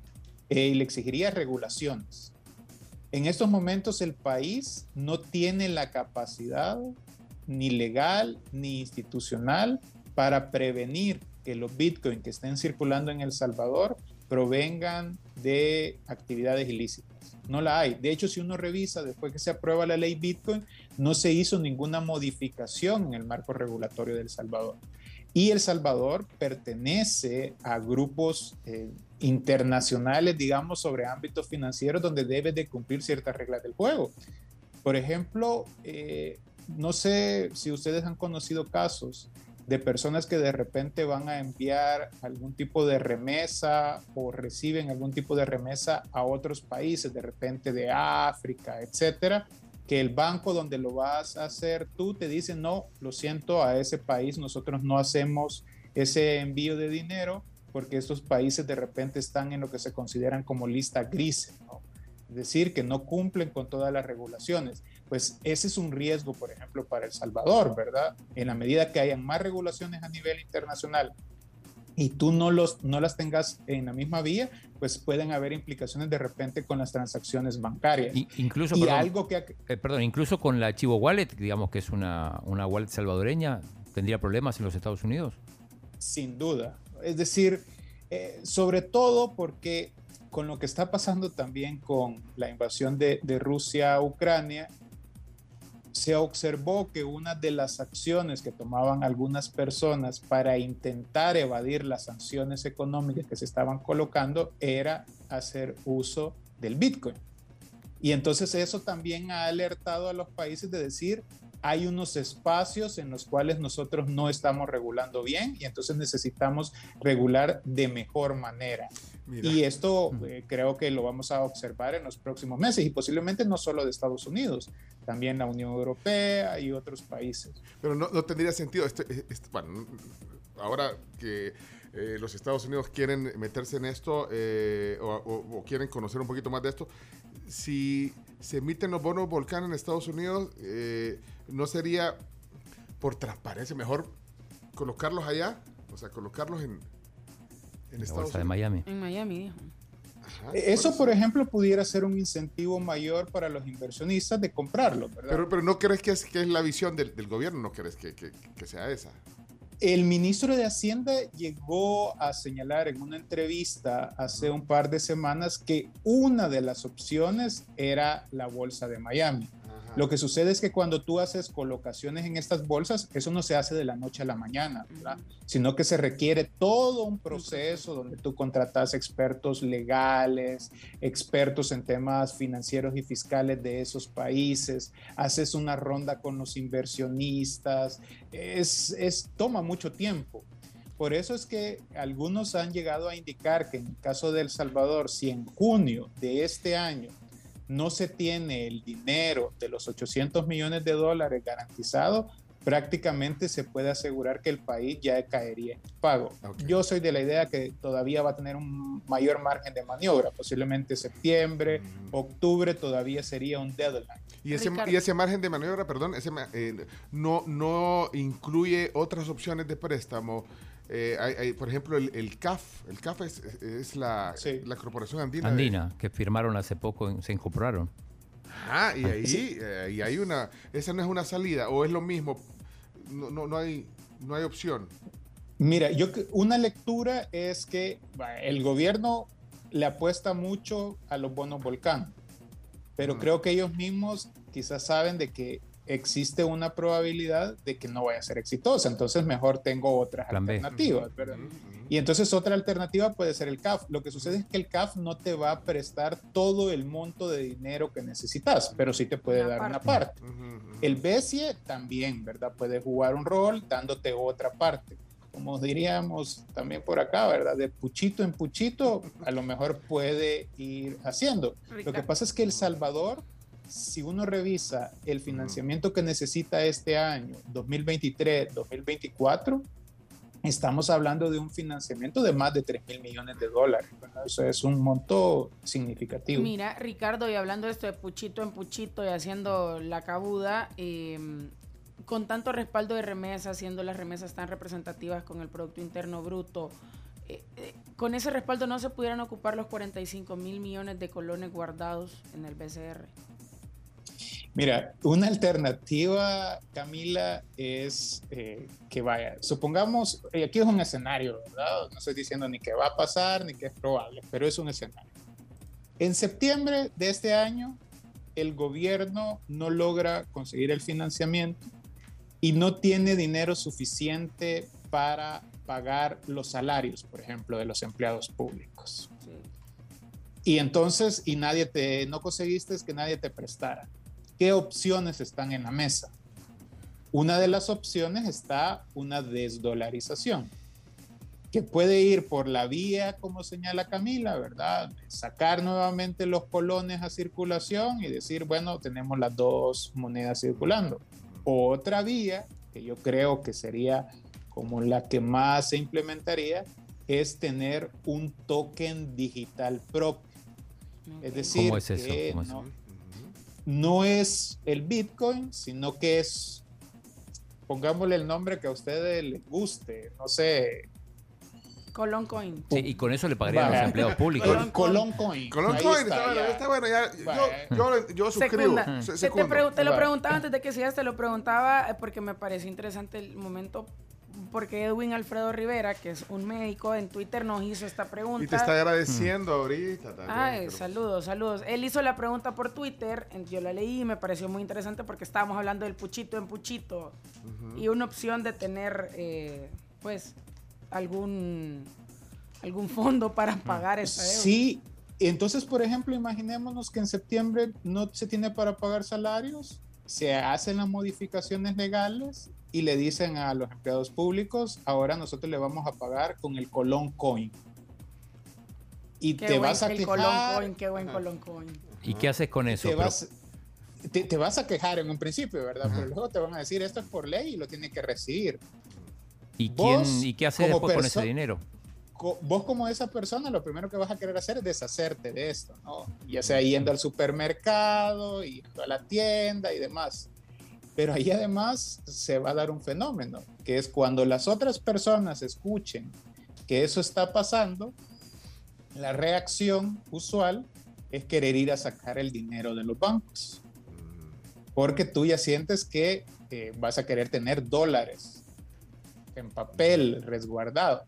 S4: eh, y le exigiría regulaciones. En estos momentos el país no tiene la capacidad ni legal ni institucional para prevenir que los bitcoins que estén circulando en El Salvador provengan de actividades ilícitas. No la hay. De hecho, si uno revisa después que se aprueba la ley Bitcoin, no se hizo ninguna modificación en el marco regulatorio de El Salvador. Y El Salvador pertenece a grupos eh, internacionales, digamos, sobre ámbitos financieros donde debe de cumplir ciertas reglas del juego. Por ejemplo, eh, no sé si ustedes han conocido casos de personas que de repente van a enviar algún tipo de remesa o reciben algún tipo de remesa a otros países, de repente de África, etcétera, que el banco donde lo vas a hacer tú te dice, no, lo siento, a ese país nosotros no hacemos ese envío de dinero porque estos países de repente están en lo que se consideran como lista gris, es decir, que no cumplen con todas las regulaciones pues ese es un riesgo, por ejemplo, para El Salvador, ¿verdad? En la medida que hayan más regulaciones a nivel internacional y tú no, los, no las tengas en la misma vía, pues pueden haber implicaciones de repente con las transacciones bancarias.
S6: Y, incluso, perdón, algo que... Eh, perdón, incluso con la Chivo Wallet, digamos que es una, una wallet salvadoreña, ¿tendría problemas en los Estados Unidos?
S4: Sin duda. Es decir, eh, sobre todo porque con lo que está pasando también con la invasión de, de Rusia a Ucrania, se observó que una de las acciones que tomaban algunas personas para intentar evadir las sanciones económicas que se estaban colocando era hacer uso del Bitcoin. Y entonces eso también ha alertado a los países de decir, hay unos espacios en los cuales nosotros no estamos regulando bien y entonces necesitamos regular de mejor manera. Y esto eh, creo que lo vamos a observar en los próximos meses y posiblemente no solo de Estados Unidos, también la Unión Europea y otros países.
S3: Pero no, tendría sentido, este, este, bueno, ahora que eh, los Estados Unidos quieren meterse en esto eh, o, quieren conocer un poquito más de esto, si se emiten los bonos volcán en Estados Unidos, ¿no sería por transparencia mejor colocarlos allá? O sea, colocarlos en,
S6: en la bolsa de Miami.
S5: En Miami, dijo.
S4: Eso, por ejemplo, pudiera ser un incentivo mayor para los inversionistas de comprarlo, ¿verdad?
S3: Pero, pero no crees que es, que es la visión del, del gobierno, no crees que, que, que, sea esa.
S4: El ministro de Hacienda llegó a señalar en una entrevista hace un par de semanas que una de las opciones era la bolsa de Miami. Lo que sucede es que cuando tú haces colocaciones en estas bolsas, eso no se hace de la noche a la mañana, ¿verdad? sino que se requiere todo un proceso donde tú contratas expertos legales, expertos en temas financieros y fiscales de esos países, haces una ronda con los inversionistas, es, es toma mucho tiempo. Por eso es que algunos han llegado a indicar que en el caso de El Salvador, si en junio de este año no se tiene el dinero de los 800 millones de dólares garantizado, prácticamente se puede asegurar que el país ya caería en pago. Yo soy de la idea que todavía va a tener un mayor margen de maniobra, posiblemente septiembre, mm. octubre todavía sería un deadline.
S3: Y ese, y ese margen de maniobra, perdón, ese, eh, no, no incluye otras opciones de préstamo eh, hay, por ejemplo, el, CAF. El CAF es, la, la, corporación andina.
S6: Andina, que firmaron hace poco, se incorporaron.
S3: Ah, y ahí eh, hay una. Esa no es una salida, o es lo mismo. No, no, no, hay, no hay opción.
S4: Mira, yo una lectura es que el gobierno le apuesta mucho a los bonos volcán, pero creo que ellos mismos quizás saben de que existe una probabilidad de que no vaya a ser exitosa. Entonces, mejor tengo otras alternativas. Y entonces otra alternativa puede ser el CAF. Lo que sucede es que el CAF no te va a prestar todo el monto de dinero que necesitas, pero sí te puede dar una parte. El BESIE también, ¿verdad? Puede jugar un rol dándote otra parte. Como diríamos también por acá, ¿verdad? De puchito en puchito, a lo mejor puede ir haciendo. Lo que pasa es que El Salvador si uno revisa el financiamiento que necesita este año, 2023, 2024, estamos hablando de un financiamiento de más de 3 mil millones de dólares. Eso es un monto significativo.
S5: Mira, Ricardo, y hablando de esto de puchito en puchito y haciendo la cabuda, em, con tanto respaldo de remesas, haciendo las remesas tan representativas con el Producto Interno Bruto, eh, eh, con ese respaldo no se pudieran ocupar los 45 mil millones de colones guardados en el BCR.
S4: Mira, una alternativa, Camila, es eh, que vaya, supongamos, aquí es un escenario, ¿verdad? No estoy diciendo ni que va a pasar ni que es probable, pero es un escenario. En septiembre de este año, el gobierno no logra conseguir el financiamiento y no tiene dinero suficiente para pagar los salarios, por ejemplo, de los empleados públicos. Y entonces, y nadie te, no conseguiste es que nadie te prestara. ¿Qué opciones están en la mesa? Una de las opciones está una desdolarización, que puede ir por la vía, como señala Camila, ¿verdad? Sacar nuevamente los colones a circulación y decir, bueno, tenemos las dos monedas circulando. Otra vía, que yo creo que sería como la que más se implementaría, es tener un token digital propio. Es decir,
S6: ¿Cómo es eso?
S4: Que no es el Bitcoin, sino que es, pongámosle el nombre que a ustedes les guste, no sé.
S5: Colón Coin.
S6: Sí, y con eso le pagarían a los empleados públicos.
S4: Colón, Coin.
S3: Colón Coin, está, bueno, está bueno, ya, yo, yo, suscribo.
S5: te, lo preguntaba antes de que sigas, te lo preguntaba eh, porque me pareció interesante el momento porque Edwin Alfredo Rivera, que es un médico, en Twitter nos hizo esta pregunta.
S3: Y te está agradeciendo ahorita también.
S5: Ay,
S3: pero-
S5: saludos, saludos. Él hizo la pregunta por Twitter, en- yo la leí y me pareció muy interesante porque estábamos hablando del puchito en puchito y una opción de tener, eh, pues, algún algún fondo para pagar esa deuda.
S4: Sí, entonces, por ejemplo, imaginémonos que en septiembre no se tiene para pagar salarios, se hacen las modificaciones legales y le dicen a los empleados públicos, ahora nosotros le vamos a pagar con el Colón Coin. Y
S5: Qué
S4: te
S5: buen-
S4: vas a
S5: el
S4: quejar,
S5: Colón Coin, qué buen Colón Coin.
S6: ¿Y qué haces con eso?
S4: te
S6: Pero-
S4: vas, te, te vas a quejar en un principio, ¿verdad? Pero luego te van a decir, esto es por ley y lo tiene que recibir.
S6: ¿Y, quién, ¿Y qué haces después con ese dinero?
S4: Vos como esa persona lo primero que vas a querer hacer es deshacerte de esto, ¿no? Ya sea yendo al supermercado, yendo a la tienda y demás. Pero ahí además se va a dar un fenómeno, que es cuando las otras personas escuchen que eso está pasando, la reacción usual es querer ir a sacar el dinero de los bancos. Porque tú ya sientes que eh, vas a querer tener dólares en papel resguardado.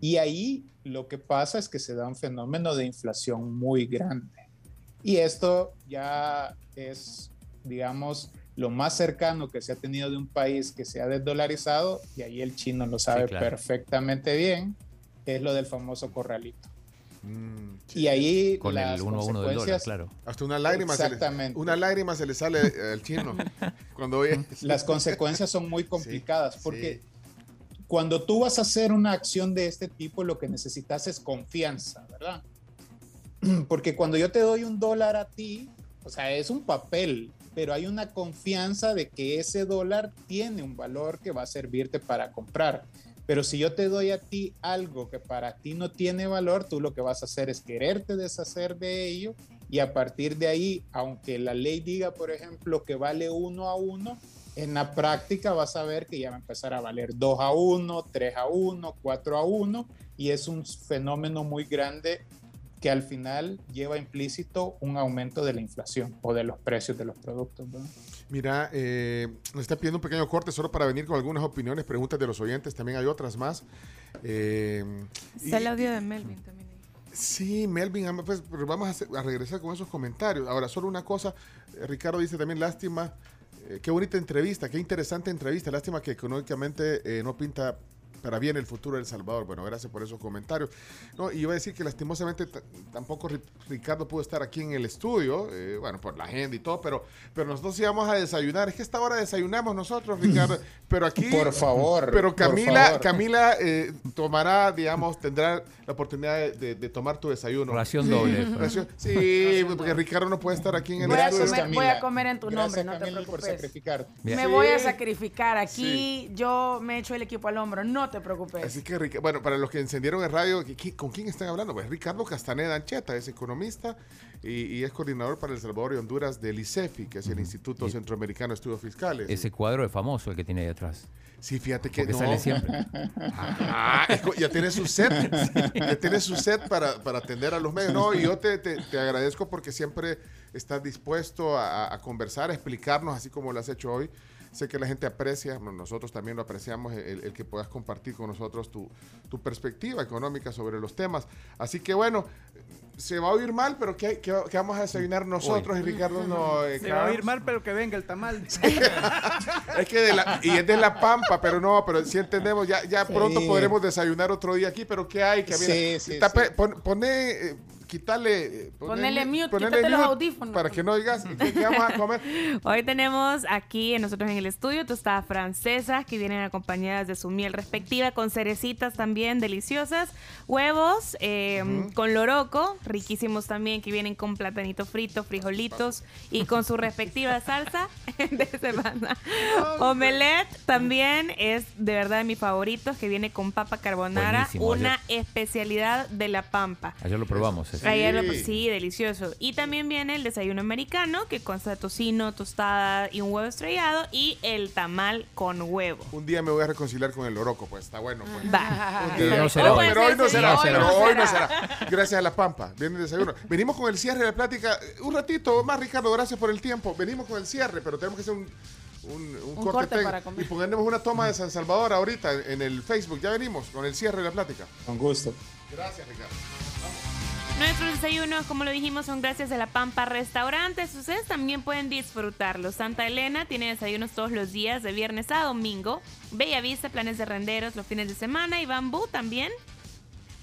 S4: Y ahí lo que pasa es que se da un fenómeno de inflación muy grande. Y esto ya es, digamos, lo más cercano que se ha tenido de un país que se ha desdolarizado, y ahí el chino lo sabe
S6: claro.
S4: perfectamente bien, es lo del famoso corralito.
S3: Mm, sí.
S4: Y ahí
S6: Con
S4: las
S6: el 1 a 1 del dólar,
S4: consecuencias,
S6: claro.
S3: Hasta una lágrima, se le,
S4: Exactamente.
S3: una lágrima se le sale al chino cuando oye.
S4: las consecuencias son muy complicadas, porque
S3: sí.
S4: Cuando tú vas a hacer una acción de este tipo, lo que necesitas es confianza, ¿verdad? Porque cuando yo te doy un dólar a ti, o sea, es un papel, pero hay una confianza de que ese dólar tiene un valor que va a servirte para comprar. Pero si yo te doy a ti algo que para ti no tiene valor, tú lo que vas a hacer es quererte deshacer de ello y a partir de ahí, aunque la ley diga, por ejemplo, que vale uno a uno, en la práctica vas a ver que ya va a empezar a valer 2 a 1, 3 a 1, 4 a 1 y es un fenómeno muy grande que al final lleva implícito un aumento de la inflación o de los precios de los productos. ¿no?
S3: Mira, eh, nos está pidiendo un pequeño corte solo para venir con algunas opiniones, preguntas de los oyentes. También hay otras más. Eh, y-
S7: Está el audio de Melvin también. ahí.
S3: Sí, Melvin, pues, pero vamos a, hacer- a regresar con esos comentarios. Ahora, solo una cosa, eh, Ricardo dice también, lástima, eh, qué bonita entrevista, qué interesante entrevista, lástima que económicamente eh, no pinta para bien el futuro de El Salvador. Bueno, gracias por esos comentarios. No, y iba a decir que lastimosamente tampoco Ri- Ricardo pudo estar aquí en el estudio, eh, bueno, por la agenda y todo, pero, pero nosotros íbamos a desayunar. Es que esta hora desayunamos nosotros, Ricardo, pero aquí...
S4: Por favor.
S3: Pero
S4: por
S3: Camila,
S4: favor.
S3: Camila eh, tomará, digamos, tendrá la oportunidad de, de- de tomar tu desayuno.
S6: Ración doble. pues.
S3: Ración- Sí, porque Ricardo no puede estar aquí en el
S5: a
S3: estudio.
S5: comer- voy a comer en tu
S4: Gracias,
S5: nombre, no te
S4: Camila, por
S5: preocupes.
S6: Bien.
S5: Me
S3: Sí.
S5: voy a sacrificar. Aquí yo me echo el equipo al hombro. No te preocupes.
S3: Así que, bueno, para los que encendieron el radio, ¿qui- qui- ¿con quién están hablando? Pues Ricardo Castaneda Ancheta, es economista y, y es coordinador para El Salvador y Honduras del ICEFI, que es el Instituto Centroamericano de Estudios Fiscales.
S6: Ese cuadro es famoso el que tiene ahí atrás.
S3: Sí, fíjate que
S6: Porque
S3: no.
S6: sale siempre.
S3: Ah, ya tiene su set, ya tiene su set para, para atender a los medios. No, y yo te, te- te agradezco porque siempre estás dispuesto a, a conversar, a explicarnos, así como lo has hecho hoy. Sé que la gente aprecia, bueno, nosotros también lo apreciamos, el, el que puedas compartir con nosotros tu, tu perspectiva económica sobre los temas. Así que bueno, se va a oír mal, pero ¿qué, qué- qué vamos a desayunar nosotros? Y Ricardo no... eh,
S8: Se va a oír
S3: Carlos?
S8: mal, pero que venga el tamal.
S3: Es que de la, y es de la pampa, pero no, pero sí entendemos, ya, ya
S4: Sí.
S3: pronto podremos desayunar otro día aquí, pero ¿qué hay? Que mira,
S4: Sí, sí,
S3: tape-
S4: sí.
S3: pon- poné, eh, quítale, eh,
S5: Ponele mute,
S3: ponele
S5: quítate los audífonos.
S3: Para que no digas, ¿qué, vamos a comer?
S7: Hoy tenemos aquí nosotros en el estudio tostadas francesas que vienen acompañadas de su miel respectiva con cerecitas también deliciosas, huevos eh, con loroco, riquísimos también que vienen con platanito frito, frijolitos y con su respectiva salsa de semana. Omelette también es de verdad de mis favoritos que viene con papa carbonara,
S6: Buenísimo,
S7: una
S6: ayer-
S7: especialidad de la Pampa.
S6: Ayer lo probamos. ese.
S7: Lo-
S3: Sí.
S7: sí, delicioso. Y también viene el desayuno americano, que consta de tocino, tostada y un huevo estrellado, y el tamal con huevo.
S3: Un día me voy a reconciliar con el oroco, pues está bueno. Pues.
S7: Va.
S3: Un
S6: Pero
S3: día.
S6: no será hoy.
S3: Pero hoy no
S7: Sí,
S3: será,
S6: hoy no
S3: pero hoy no
S5: será.
S3: será. Gracias a la pampa, viene el desayuno. Venimos con el cierre de la plática. Un ratito más, Ricardo, gracias por el tiempo. Venimos con el cierre, pero tenemos que hacer un, un, un
S5: Un
S3: corte,
S5: para comer.
S3: Y ponemos una toma de San Salvador ahorita en, en el Facebook. Ya venimos con el cierre de la plática.
S4: Con gusto.
S3: Gracias, Ricardo.
S7: Nuestros desayunos, como lo dijimos, son gracias a La Pampa Restaurantes. Ustedes también pueden disfrutarlos. Santa Elena tiene desayunos todos los días, de viernes a domingo. Bella Vista, planes de renderos los fines de semana. Y Bambú también.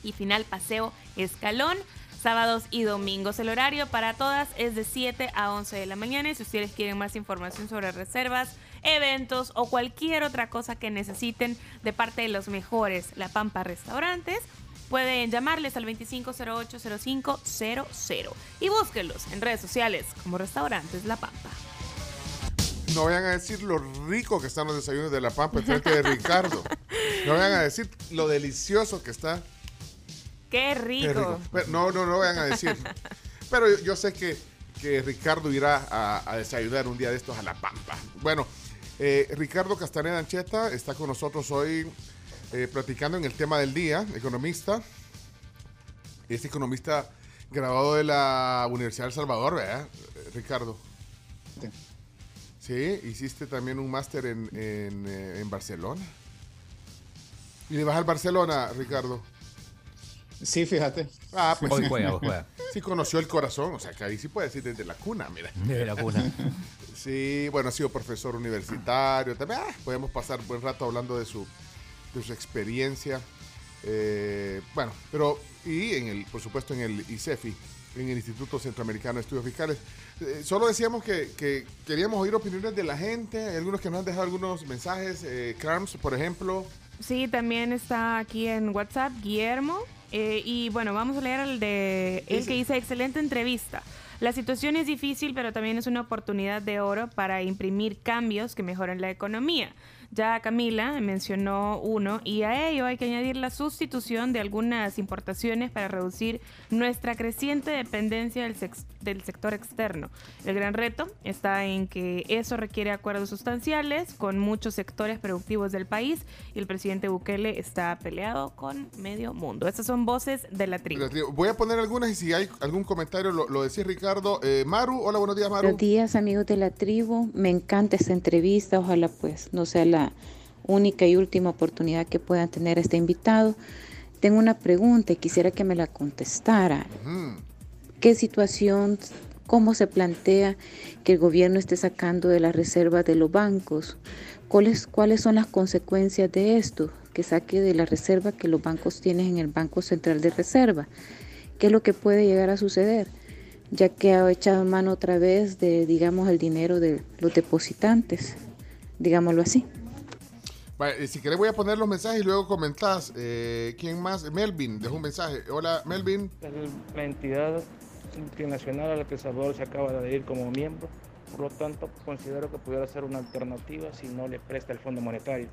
S7: Y final, Paseo Escalón, sábados y domingos. El horario para todas es de 7 a 11 de la mañana. Y si ustedes quieren más información sobre reservas, eventos o cualquier otra cosa que necesiten de parte de los mejores La Pampa Restaurantes, pueden llamarles al 2508-0500 y búsquenlos en redes sociales como Restaurantes La Pampa.
S3: No vayan a decir lo rico que están los desayunos de La Pampa enfrente de Ricardo. No vayan a decir lo delicioso que está.
S7: ¡Qué
S3: Qué
S7: rico!
S3: rico. Pero no, no, no vayan a decir. Pero yo, yo sé que, que Ricardo irá a, a desayunar un día de estos a La Pampa. Bueno, eh, Ricardo Castaneda Ancheta está con nosotros hoy eh, platicando en el tema del día, economista. Es economista graduado de la Universidad del Salvador, ¿verdad, eh, Ricardo?
S4: Sí.
S3: Sí, hiciste también un máster en, en, eh, en Barcelona. ¿Y le vas al Barcelona, Ricardo?
S4: Sí, fíjate.
S3: Ah, pues
S6: Hoy
S3: sí.
S6: juega, hoy juega.
S3: Sí conoció el corazón, o sea, que ahí sí puede decir desde la cuna, mira.
S6: Desde la cuna.
S3: Sí, bueno, ha sido profesor universitario, también ah, podemos pasar buen rato hablando de su, de su experiencia. Eh, bueno, pero, y en el, por supuesto en el ICEFI, en el Instituto Centroamericano de Estudios Fiscales. Eh, solo decíamos que, que queríamos oír opiniones de la gente, hay algunos que nos han dejado algunos mensajes, eh, Carms, por ejemplo.
S7: Sí, también está aquí en WhatsApp Guillermo. eh, y bueno, vamos a leer el de él que dice excelente entrevista. La situación es difícil, pero también es una oportunidad de oro para imprimir cambios que mejoren la economía. Ya Camila mencionó uno y a ello hay que añadir la sustitución de algunas importaciones para reducir nuestra creciente dependencia del, del sector externo. El gran reto está en que eso requiere acuerdos sustanciales con muchos sectores productivos del país y el presidente Bukele está peleado con medio mundo. Estas son voces de la tribu.
S3: Voy a poner algunas y si hay algún comentario lo, lo decís Ricardo. Eh, Maru, hola, buenos días Maru.
S8: Buenos días amigos de la tribu, me encanta esta entrevista, ojalá pues no sea la única y última oportunidad que puedan tener este invitado. Tengo una pregunta y quisiera que me la contestara.
S3: Ujú.
S8: ¿Qué situación, cómo se plantea que el gobierno esté sacando de las reservas de los bancos? ¿Cuáles, ¿Cuáles son las consecuencias de esto? Que saque de la reserva que los bancos tienen en el Banco Central de Reserva. ¿Qué es lo que puede llegar a suceder? Ya que ha echado mano otra vez de, digamos, el dinero de los depositantes, digámoslo así.
S3: Vale, si querés voy a poner los mensajes y luego comentás. Eh, ¿Quién más? Melvin dejó un mensaje. Hola, Melvin.
S9: El- la entidad internacional a la que El Salvador se acaba de adherir como miembro. Por lo tanto, considero que pudiera ser una alternativa si no le presta el Fondo Monetario.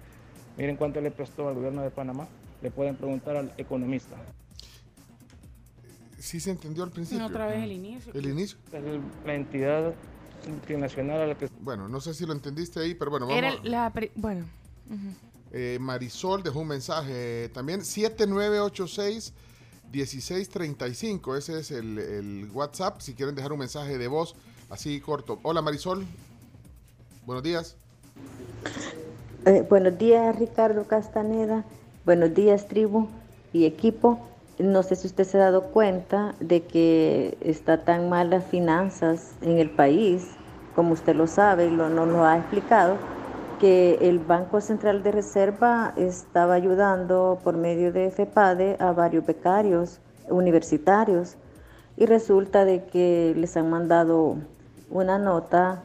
S9: Miren cuánto le prestó al gobierno de Panamá. Le pueden preguntar al economista.
S3: Sí se entendió al principio.
S5: Otra vez el inicio.
S3: El inicio.
S9: La entidad internacional a la que
S3: Bueno, no sé si lo entendiste ahí, pero bueno,
S7: Era
S3: vamos.
S7: la... pri- Bueno. ujú.
S3: Eh, Marisol dejó un mensaje también. 7986-1635. Ese es el, el WhatsApp. Si quieren dejar un mensaje de voz así corto. Hola Marisol. Buenos días.
S10: Eh, buenos días, Ricardo Castaneda. Buenos días, tribu y equipo. No sé si usted se ha dado cuenta de que está tan mal las finanzas en el país, como usted lo sabe y lo, nos lo ha explicado, que el Banco Central de Reserva estaba ayudando por medio de FEPADE a varios becarios universitarios y resulta de que les han mandado una nota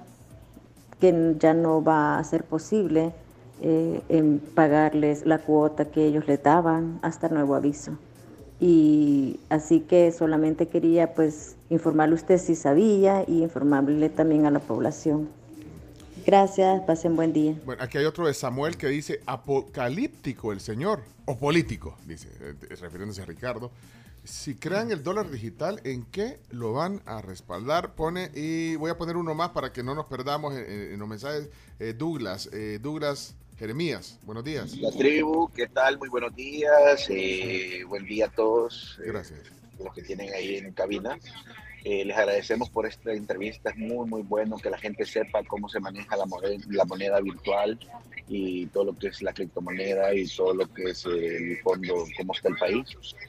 S10: que ya no va a ser posible eh, en pagarles la cuota que ellos les daban hasta nuevo aviso. Y así que solamente quería pues informarle a usted si sabía y informarle también a la población. Gracias, pasen buen día.
S3: Bueno, aquí hay otro de Samuel que dice apocalíptico el señor. O político, dice, eh, refiriéndose a Ricardo. Si crean el dólar digital, ¿en qué lo van a respaldar? Pone, y voy a poner uno más para que no nos perdamos en, en- en los mensajes. Eh, Douglas, eh, Douglas Jeremías, buenos días.
S11: La tribu, ¿qué tal? Muy buenos días. eh, buen día a todos. eh,
S3: Gracias.
S11: los que tienen ahí en cabina. Eh, les agradecemos por esta entrevista, es muy, muy bueno que la gente sepa cómo se maneja la moneda, la moneda virtual y todo lo que es la criptomoneda y todo lo que es el fondo, cómo está el país.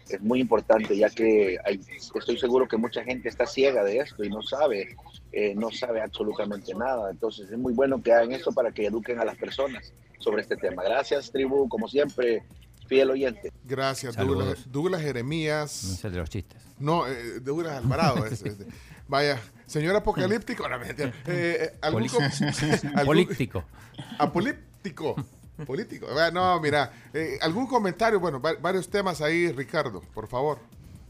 S11: Es muy importante ya que hay, estoy seguro que mucha gente está ciega de esto y no sabe, eh, no sabe absolutamente nada. Entonces es muy bueno que hagan esto para que eduquen a las personas sobre este tema. Gracias, tribu, como siempre, fiel oyente.
S3: Gracias, Douglas, Douglas, Jeremías.
S6: No sé de los chistes.
S3: No, eh, Douglas Alvarado. es, es, vaya, señor apocalíptico. No, mentira. Eh, ¿algún
S6: Político.
S3: Apolíptico. Político. No, mira, eh, algún comentario, bueno, varios temas ahí, Ricardo, por favor.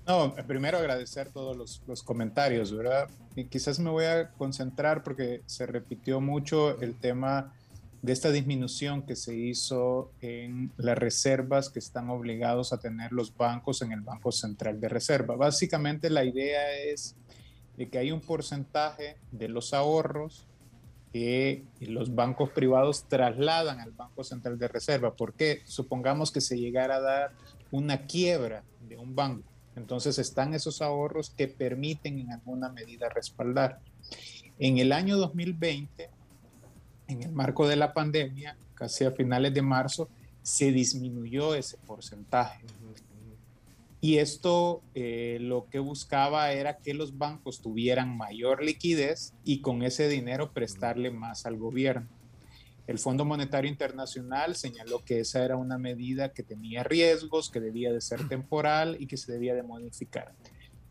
S4: No, primero agradecer todos los, los, comentarios, ¿verdad? Y quizás me voy a concentrar porque se repitió mucho el tema de esta disminución que se hizo en las reservas que están obligados a tener los bancos en el Banco Central de Reserva. Básicamente la idea es de que hay un porcentaje de los ahorros que los bancos privados trasladan al Banco Central de Reserva. porque Supongamos que se llegara a dar una quiebra de un banco. Entonces están esos ahorros que permiten en alguna medida respaldar. En el año 2020, en el marco de la pandemia, casi a finales de marzo, se disminuyó ese porcentaje. Y esto eh, lo que buscaba era que los bancos tuvieran mayor liquidez y con ese dinero prestarle más al gobierno. El Fondo Monetario Internacional señaló que esa era una medida que tenía riesgos, que debía de ser temporal y que se debía de modificar.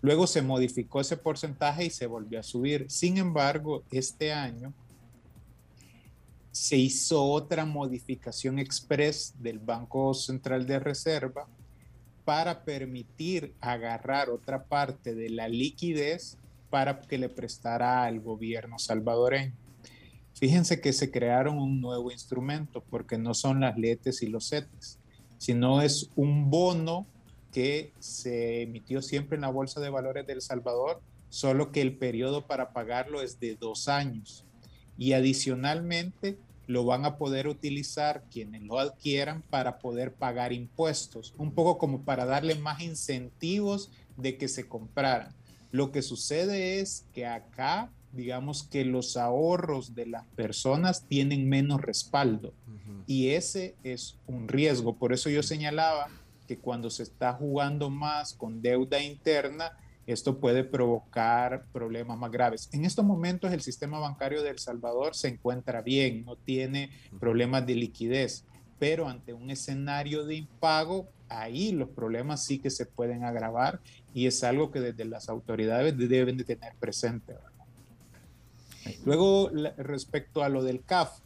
S4: Luego se modificó ese porcentaje y se volvió a subir. Sin embargo, este año se hizo otra modificación express del Banco Central de Reserva para permitir agarrar otra parte de la liquidez para que le prestara al gobierno salvadoreño. Fíjense que se crearon un nuevo instrumento porque no son las letes y los CETES, sino es un bono que se emitió siempre en la Bolsa de Valores del Salvador, solo que el periodo para pagarlo es de dos años y adicionalmente lo van a poder utilizar quienes lo adquieran para poder pagar impuestos, un poco como para darle más incentivos de que se compraran. Lo que sucede es que acá, digamos que los ahorros de las personas tienen menos respaldo y ese es un riesgo. Por eso yo señalaba que cuando se está jugando más con deuda interna, esto puede provocar problemas más graves. En estos momentos el sistema bancario de El Salvador se encuentra bien, no tiene problemas de liquidez, pero ante un escenario de impago, ahí los problemas sí que se pueden agravar y es algo que desde las autoridades deben de tener presente. Luego, respecto a lo del CAF,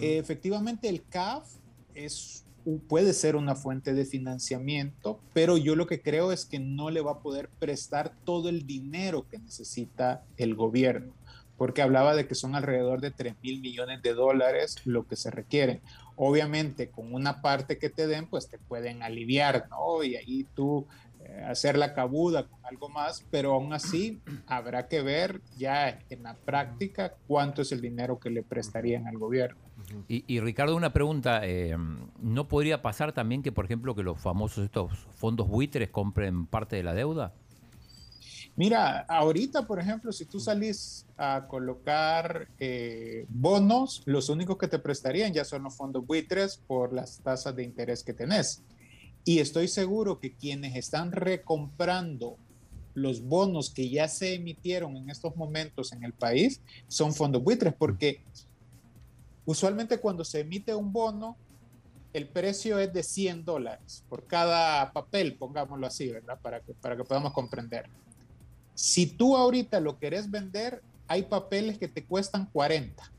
S4: efectivamente el CAF es puede ser una fuente de financiamiento, pero yo lo que creo es que no le va a poder prestar todo el dinero que necesita el gobierno, porque hablaba de que son alrededor de 3 mil millones de dólares lo que se requiere. Obviamente, con una parte que te den, pues te pueden aliviar, ¿no? Y ahí tú eh, hacer la cabuda con algo más, pero aún así habrá que ver ya en la práctica cuánto es el dinero que le prestarían al gobierno.
S6: Y, Ricardo, una pregunta, eh, ¿no podría pasar también que, por ejemplo, que los famosos estos fondos buitres compren parte de la deuda?
S4: Mira, ahorita, por ejemplo, si tú salís a colocar eh, bonos, los únicos que te prestarían ya son los fondos buitres por las tasas de interés que tenés. Y estoy seguro que quienes están recomprando los bonos que ya se emitieron en estos momentos en el país son fondos buitres, porque Usualmente cuando se emite un bono, el precio es de 100 dólares por cada papel, pongámoslo así, ¿verdad? Para que, para que podamos comprender. Si tú ahorita lo querés vender, hay papeles que te cuestan 40.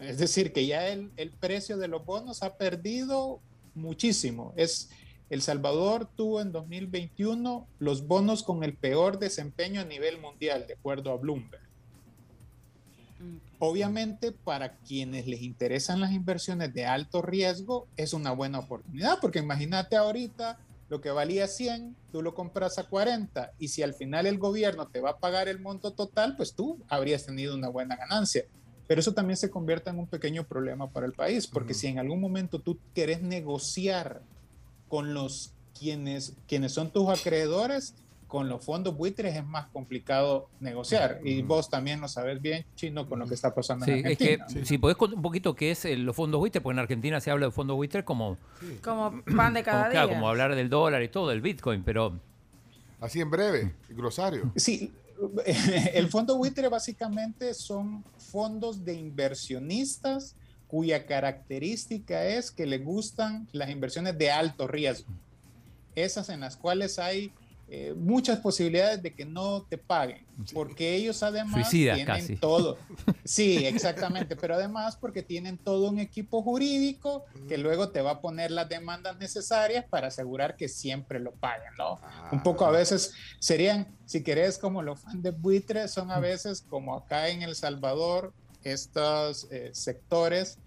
S4: Es decir, que ya el, el precio de los bonos ha perdido muchísimo. Es, el Salvador tuvo en 2021 los bonos con el peor desempeño a nivel mundial, de acuerdo a Bloomberg. Obviamente, para quienes les interesan las inversiones de alto riesgo, es una buena oportunidad, porque imagínate ahorita lo que valía 100, tú lo compras a 40, y si al final el gobierno te va a pagar el monto total, pues tú habrías tenido una buena ganancia. Pero eso también se convierte en un pequeño problema para el país, porque si en algún momento tú quieres negociar con los quienes, quienes son tus acreedores, con los fondos buitres es más complicado negociar. Y vos también lo sabes bien, Chino, con lo que está pasando en Argentina.
S6: Es que, si podés contar un poquito qué es los fondos buitres, porque en Argentina se habla de fondos buitres como...
S5: Como pan de cada
S6: como,
S5: día.
S6: Claro, como hablar del dólar y todo, del Bitcoin, pero...
S3: Así en breve, glosario.
S4: Sí, el fondo buitre básicamente son fondos de inversionistas cuya característica es que le gustan las inversiones de alto riesgo. Esas en las cuales hay eh, muchas posibilidades de que no te paguen, porque ellos además tienen todo. Sí, exactamente, pero además porque tienen todo un equipo jurídico que luego te va a poner las demandas necesarias para asegurar que siempre lo paguen, ¿no? Un poco a veces serían, si querés, como los fans de buitre, son a veces como acá en El Salvador, estos eh, sectores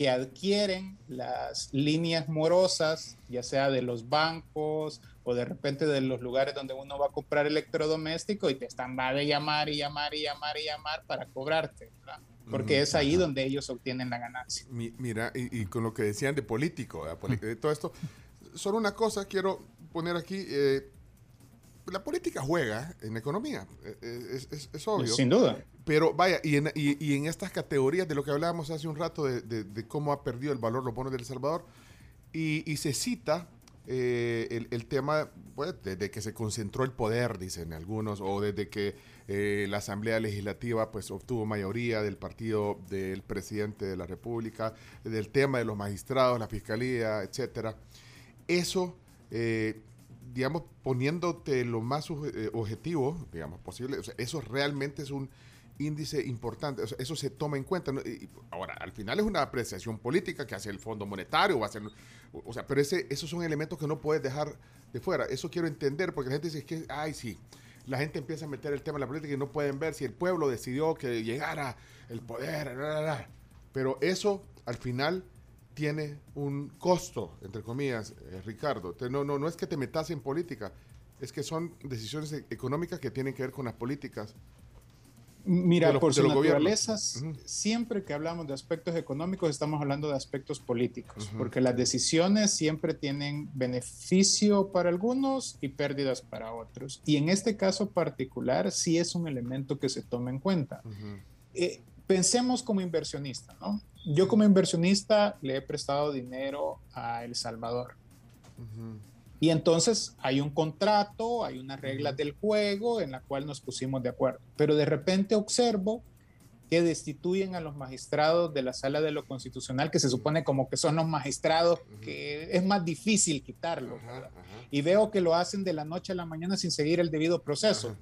S4: que adquieren las líneas morosas, ya sea de los bancos o de repente de los lugares donde uno va a comprar electrodoméstico y te están va de llamar y llamar y llamar y llamar para cobrarte, ¿verdad? Porque es ahí donde ellos obtienen la ganancia.
S3: mira, y, con lo que decían de político, de todo esto, solo una cosa quiero poner aquí. Eh, la política juega en economía, eh, eh, es, obvio.
S4: Sin duda.
S3: Pero vaya, y en, y, en, estas categorías de lo que hablábamos hace un rato de, cómo ha perdido el valor los bonos de El Salvador, y, se cita eh, el, tema pues, desde que se concentró el poder, dicen algunos, o desde que la Asamblea Legislativa pues, obtuvo mayoría del partido del presidente de la República, del tema de los magistrados, la fiscalía, etcétera. Eso digamos, poniéndote lo más eh, objetivo, digamos, posible, o sea, eso realmente es un índice importante, eso se toma en cuenta. ahora, al final es una apreciación política que hace el Fondo Monetario, o, hacer, o sea, pero esos son elementos que no puedes dejar de fuera. Eso quiero entender, porque la gente dice que, ay, sí, la gente empieza a meter el tema en la política y no pueden ver si el pueblo decidió que llegara el poder, pero eso al final tiene un costo, entre comillas, eh, Ricardo. no, no, no es que te metas en política, es que son decisiones económicas que tienen que ver con las políticas.
S4: Mira, por su naturaleza, siempre que hablamos de aspectos económicos estamos hablando de aspectos políticos, porque las decisiones siempre tienen beneficio para algunos y pérdidas para otros. Y en este caso particular sí es un elemento que se toma en cuenta. Eh, pensemos como inversionista, ¿no? Yo como inversionista le he prestado dinero a El Salvador. Y entonces hay un contrato, hay unas reglas del juego en la cual nos pusimos de acuerdo. Pero de repente observo que destituyen a los magistrados de la sala de lo constitucional, que se supone como que son los magistrados, que es más difícil quitarlo. Y veo que lo hacen de la noche a la mañana sin seguir el debido proceso.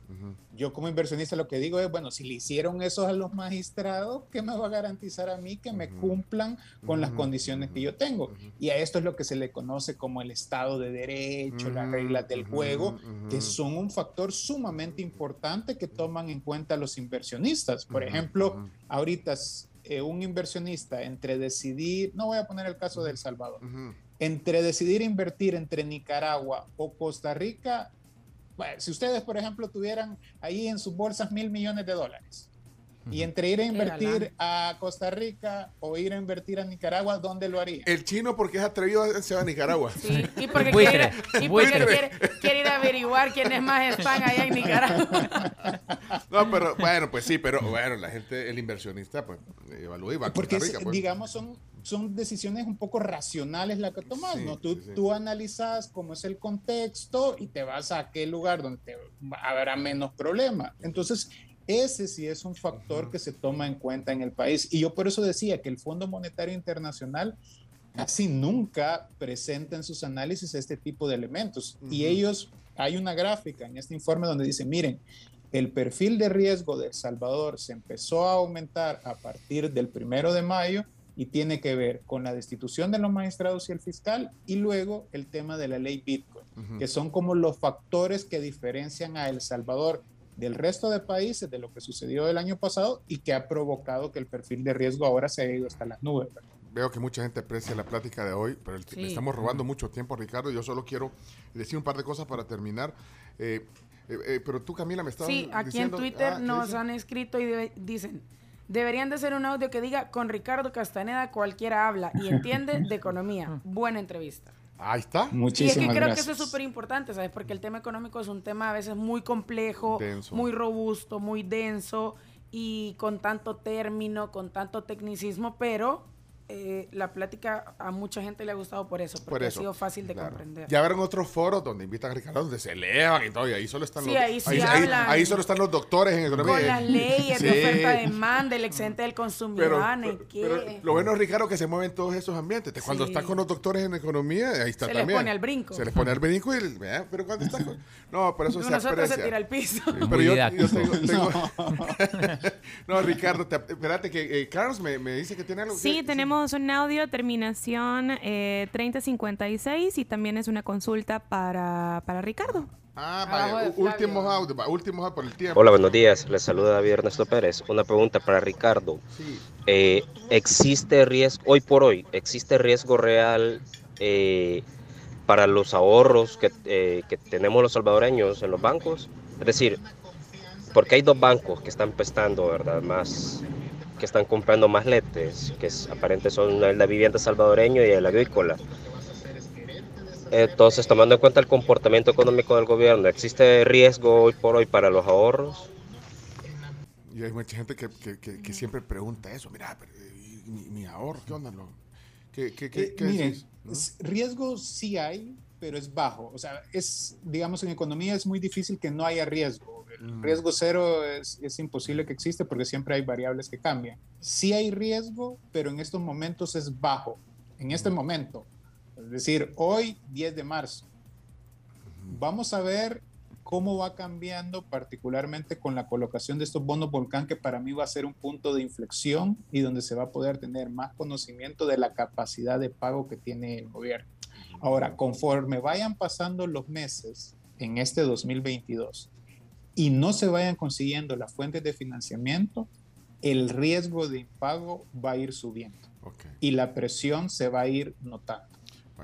S4: Yo como inversionista lo que digo es, bueno, si le hicieron eso a los magistrados, ¿qué me va a garantizar a mí que me cumplan con las condiciones que yo tengo? Y a esto es lo que se le conoce como el Estado de Derecho, las reglas del juego, que son un factor sumamente importante que toman en cuenta los inversionistas. Por ejemplo, ahorita eh, un inversionista entre decidir, no voy a poner el caso de El Salvador, entre decidir invertir entre Nicaragua o Costa Rica, bueno, si ustedes, por ejemplo, tuvieran ahí en sus bolsas mil millones de dólares, y entre ir a invertir a Costa Rica o ir a invertir a Nicaragua, ¿dónde lo haría?
S3: El chino porque es atrevido se va a Nicaragua.
S5: Sí, y porque, quiere, y porque quiere, ir a averiguar quiénes más están allá en Nicaragua.
S3: No, pero bueno, pues sí, pero bueno, la gente, el inversionista, pues evalúa y va a Costa Rica.
S4: Pues. digamos, son, son decisiones un poco racionales las que tomas, ¿no? Tú, tú analizas cómo es el contexto y te vas a aquel lugar donde te, habrá menos problemas. Entonces, ese sí es un factor que se toma en cuenta en el país. Y yo por eso decía que el Fondo Monetario Internacional casi nunca presenta en sus análisis este tipo de elementos. Y ellos, hay una gráfica en este informe donde dice, miren, el perfil de riesgo de El Salvador se empezó a aumentar a partir del primero de mayo y tiene que ver con la destitución de los magistrados y el fiscal y luego el tema de la ley Bitcoin, que son como los factores que diferencian a El Salvador del resto de países de lo que sucedió el año pasado y que ha provocado que el perfil de riesgo ahora se haya ido hasta las nubes.
S3: Veo que mucha gente aprecia la plática de hoy, pero estamos robando mucho tiempo, Ricardo. Yo solo quiero decir un par de cosas para terminar. Eh, eh, eh, pero tú, Camila, me estabas
S5: Sí, aquí en Twitter ah, nos han escrito y dicen, deberían de ser un audio que diga, con Ricardo Castaneda cualquiera habla y entiende de economía. Buena entrevista.
S3: Ahí está.
S5: y es que creo que eso es súper importante, ¿sabes? Porque el tema económico es un tema a veces muy complejo, muy robusto, muy denso y con tanto término, con tanto tecnicismo, pero eh, la plática a mucha gente le ha gustado por eso, porque ha sido fácil de comprender.
S3: Ya verán otros foros donde invitan a Ricardo, donde se elevan y todo, y ahí solo están
S5: sí,
S3: los
S5: ahí, sí
S3: ahí, ahí, solo están los doctores en economía.
S5: Con las leyes de oferta demanda, el excedente del consumidor.
S3: Pero, lo bueno es, Ricardo, que se mueven todos esos ambientes. Cuando estás con los doctores en economía, ahí está también. Se les
S5: pone al brinco.
S3: Se les pone al brinco y pero cuando estás con... No, pero eso se
S5: Nosotros se tira al piso.
S3: pero yo, tengo... no, Ricardo, espérate que eh, Carlos me, me, dice que tiene algo.
S7: Sí, tenemos un audio terminación eh, 3056 y también es una consulta para, para Ricardo.
S3: Ah, vaya, últimos audios, últimos por el tiempo.
S12: Hola, buenos días. Les saluda David Ernesto Pérez. Una pregunta para Ricardo. Eh, ¿Existe riesgo, hoy por hoy, existe riesgo real eh, para los ahorros que, eh, que tenemos los salvadoreños en los bancos? Es decir, porque hay dos bancos que están prestando, ¿verdad? Más que están comprando más letes, que es, aparente son el de vivienda salvadoreño y el agrícola. Entonces, tomando en cuenta el comportamiento económico del gobierno, ¿existe riesgo hoy por hoy para los ahorros?
S3: Y hay mucha gente que, que, que, siempre pregunta eso, mira, mi, mi, ahorro, ¿qué onda? ¿Qué, qué, qué,
S4: eh, riesgo sí hay, pero es bajo. O sea, es, digamos, en economía es muy difícil que no haya riesgo. El riesgo cero es, es, imposible que existe porque siempre hay variables que cambian. Sí hay riesgo, pero en estos momentos es bajo. En este momento. Es decir, hoy, 10 de marzo. Vamos a ver cómo va cambiando, particularmente con la colocación de estos bonos volcán, que para mí va a ser un punto de inflexión y donde se va a poder tener más conocimiento de la capacidad de pago que tiene el gobierno. Ahora, conforme vayan pasando los meses en este 2022 y no se vayan consiguiendo las fuentes de financiamiento, el riesgo de impago va a ir subiendo y la presión se va a ir notando.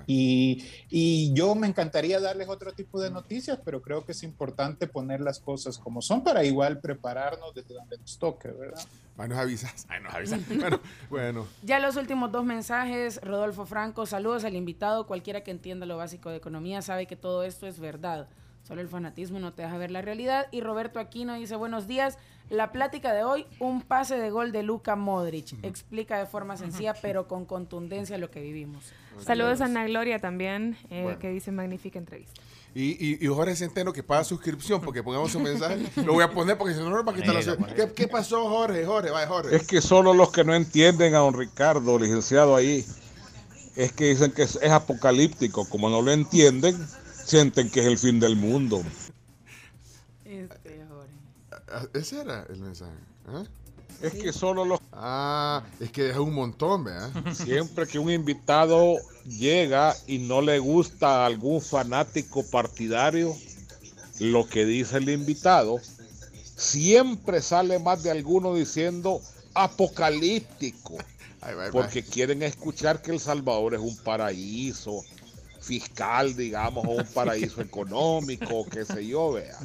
S4: Y, y, yo me encantaría darles otro tipo de noticias, pero creo que es importante poner las cosas como son para igual prepararnos desde donde nos toque, ¿verdad?
S3: Ahí nos avisas, ahí nos avisas. bueno, bueno.
S5: Ya los últimos dos mensajes, Rodolfo Franco, saludos al invitado, cualquiera que entienda lo básico de economía sabe que todo esto es verdad. Solo el fanatismo no te deja ver la realidad. Y Roberto Aquino dice, buenos días. La plática de hoy, un pase de gol de Luka Modric. Explica de forma sencilla, pero con contundencia lo que vivimos.
S7: Saludos a Ana Gloria también, eh, que dice magnífica entrevista.
S3: Y, y, Jorge Centeno que paga suscripción porque pongamos un mensaje. Lo voy a poner porque si no, no va a quitar la ¿Qué, ¿Qué pasó, Jorge? Jorge, vaya, Jorge.
S13: Es que solo los que no entienden a don Ricardo, licenciado ahí, es que dicen que es, apocalíptico. Como no lo entienden, sienten que es el fin del mundo.
S3: Este, Jorge. Ese era el mensaje. ¿eh?
S13: Es que solo los...
S3: Ah, es que es un montón, ¿verdad?
S13: Siempre que un invitado llega y no le gusta a algún fanático partidario, lo que dice el invitado, siempre sale más de alguno diciendo apocalíptico. porque quieren escuchar que El Salvador es un paraíso fiscal, digamos, o un paraíso económico, qué sé yo, vea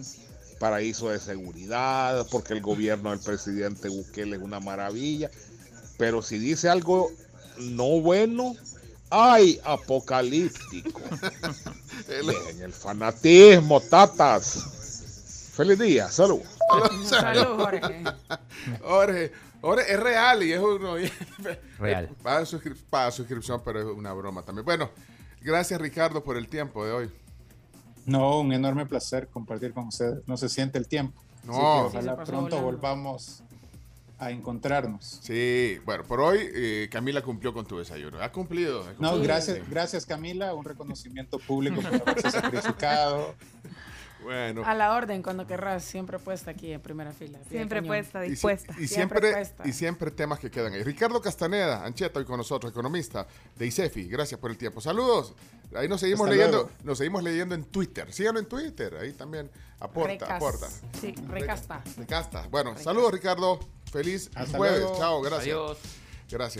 S13: paraíso de seguridad, porque el gobierno del presidente Bukele es una maravilla. Pero si dice algo no bueno, ¡ay, apocalíptico! en el fanatismo, tatas. Feliz día, salud.
S3: Salud, Jorge. Jorge. Jorge, es real y es uno.
S6: Real.
S3: Para, para suscripción, pero es una broma también. Bueno, gracias Ricardo por el tiempo de hoy.
S4: No, un enorme placer compartir con ustedes. No se siente el tiempo. No. ojalá pronto volvamos a encontrarnos.
S3: Sí, bueno, por hoy eh, Camila cumplió con tu desayuno. Ha cumplido.
S4: No, gracias, gracias Camila. Un reconocimiento público por haberse sacrificado.
S3: Bueno.
S5: A la orden, cuando querrás, siempre puesta aquí en primera fila.
S7: Siempre puesta, dispuesta.
S3: Y, siempre, y siempre temas que quedan ahí. Ricardo Castaneda, Ancheta, hoy con nosotros, economista de ICEFI. Gracias por el tiempo. Saludos. Ahí nos seguimos leyendo, nos seguimos leyendo en Twitter. Síganlo en Twitter, ahí también aporta, aporta.
S5: Sí, recasta.
S3: Recasta. Bueno, saludos Ricardo. Feliz jueves. Chao, gracias. Adiós. Gracias.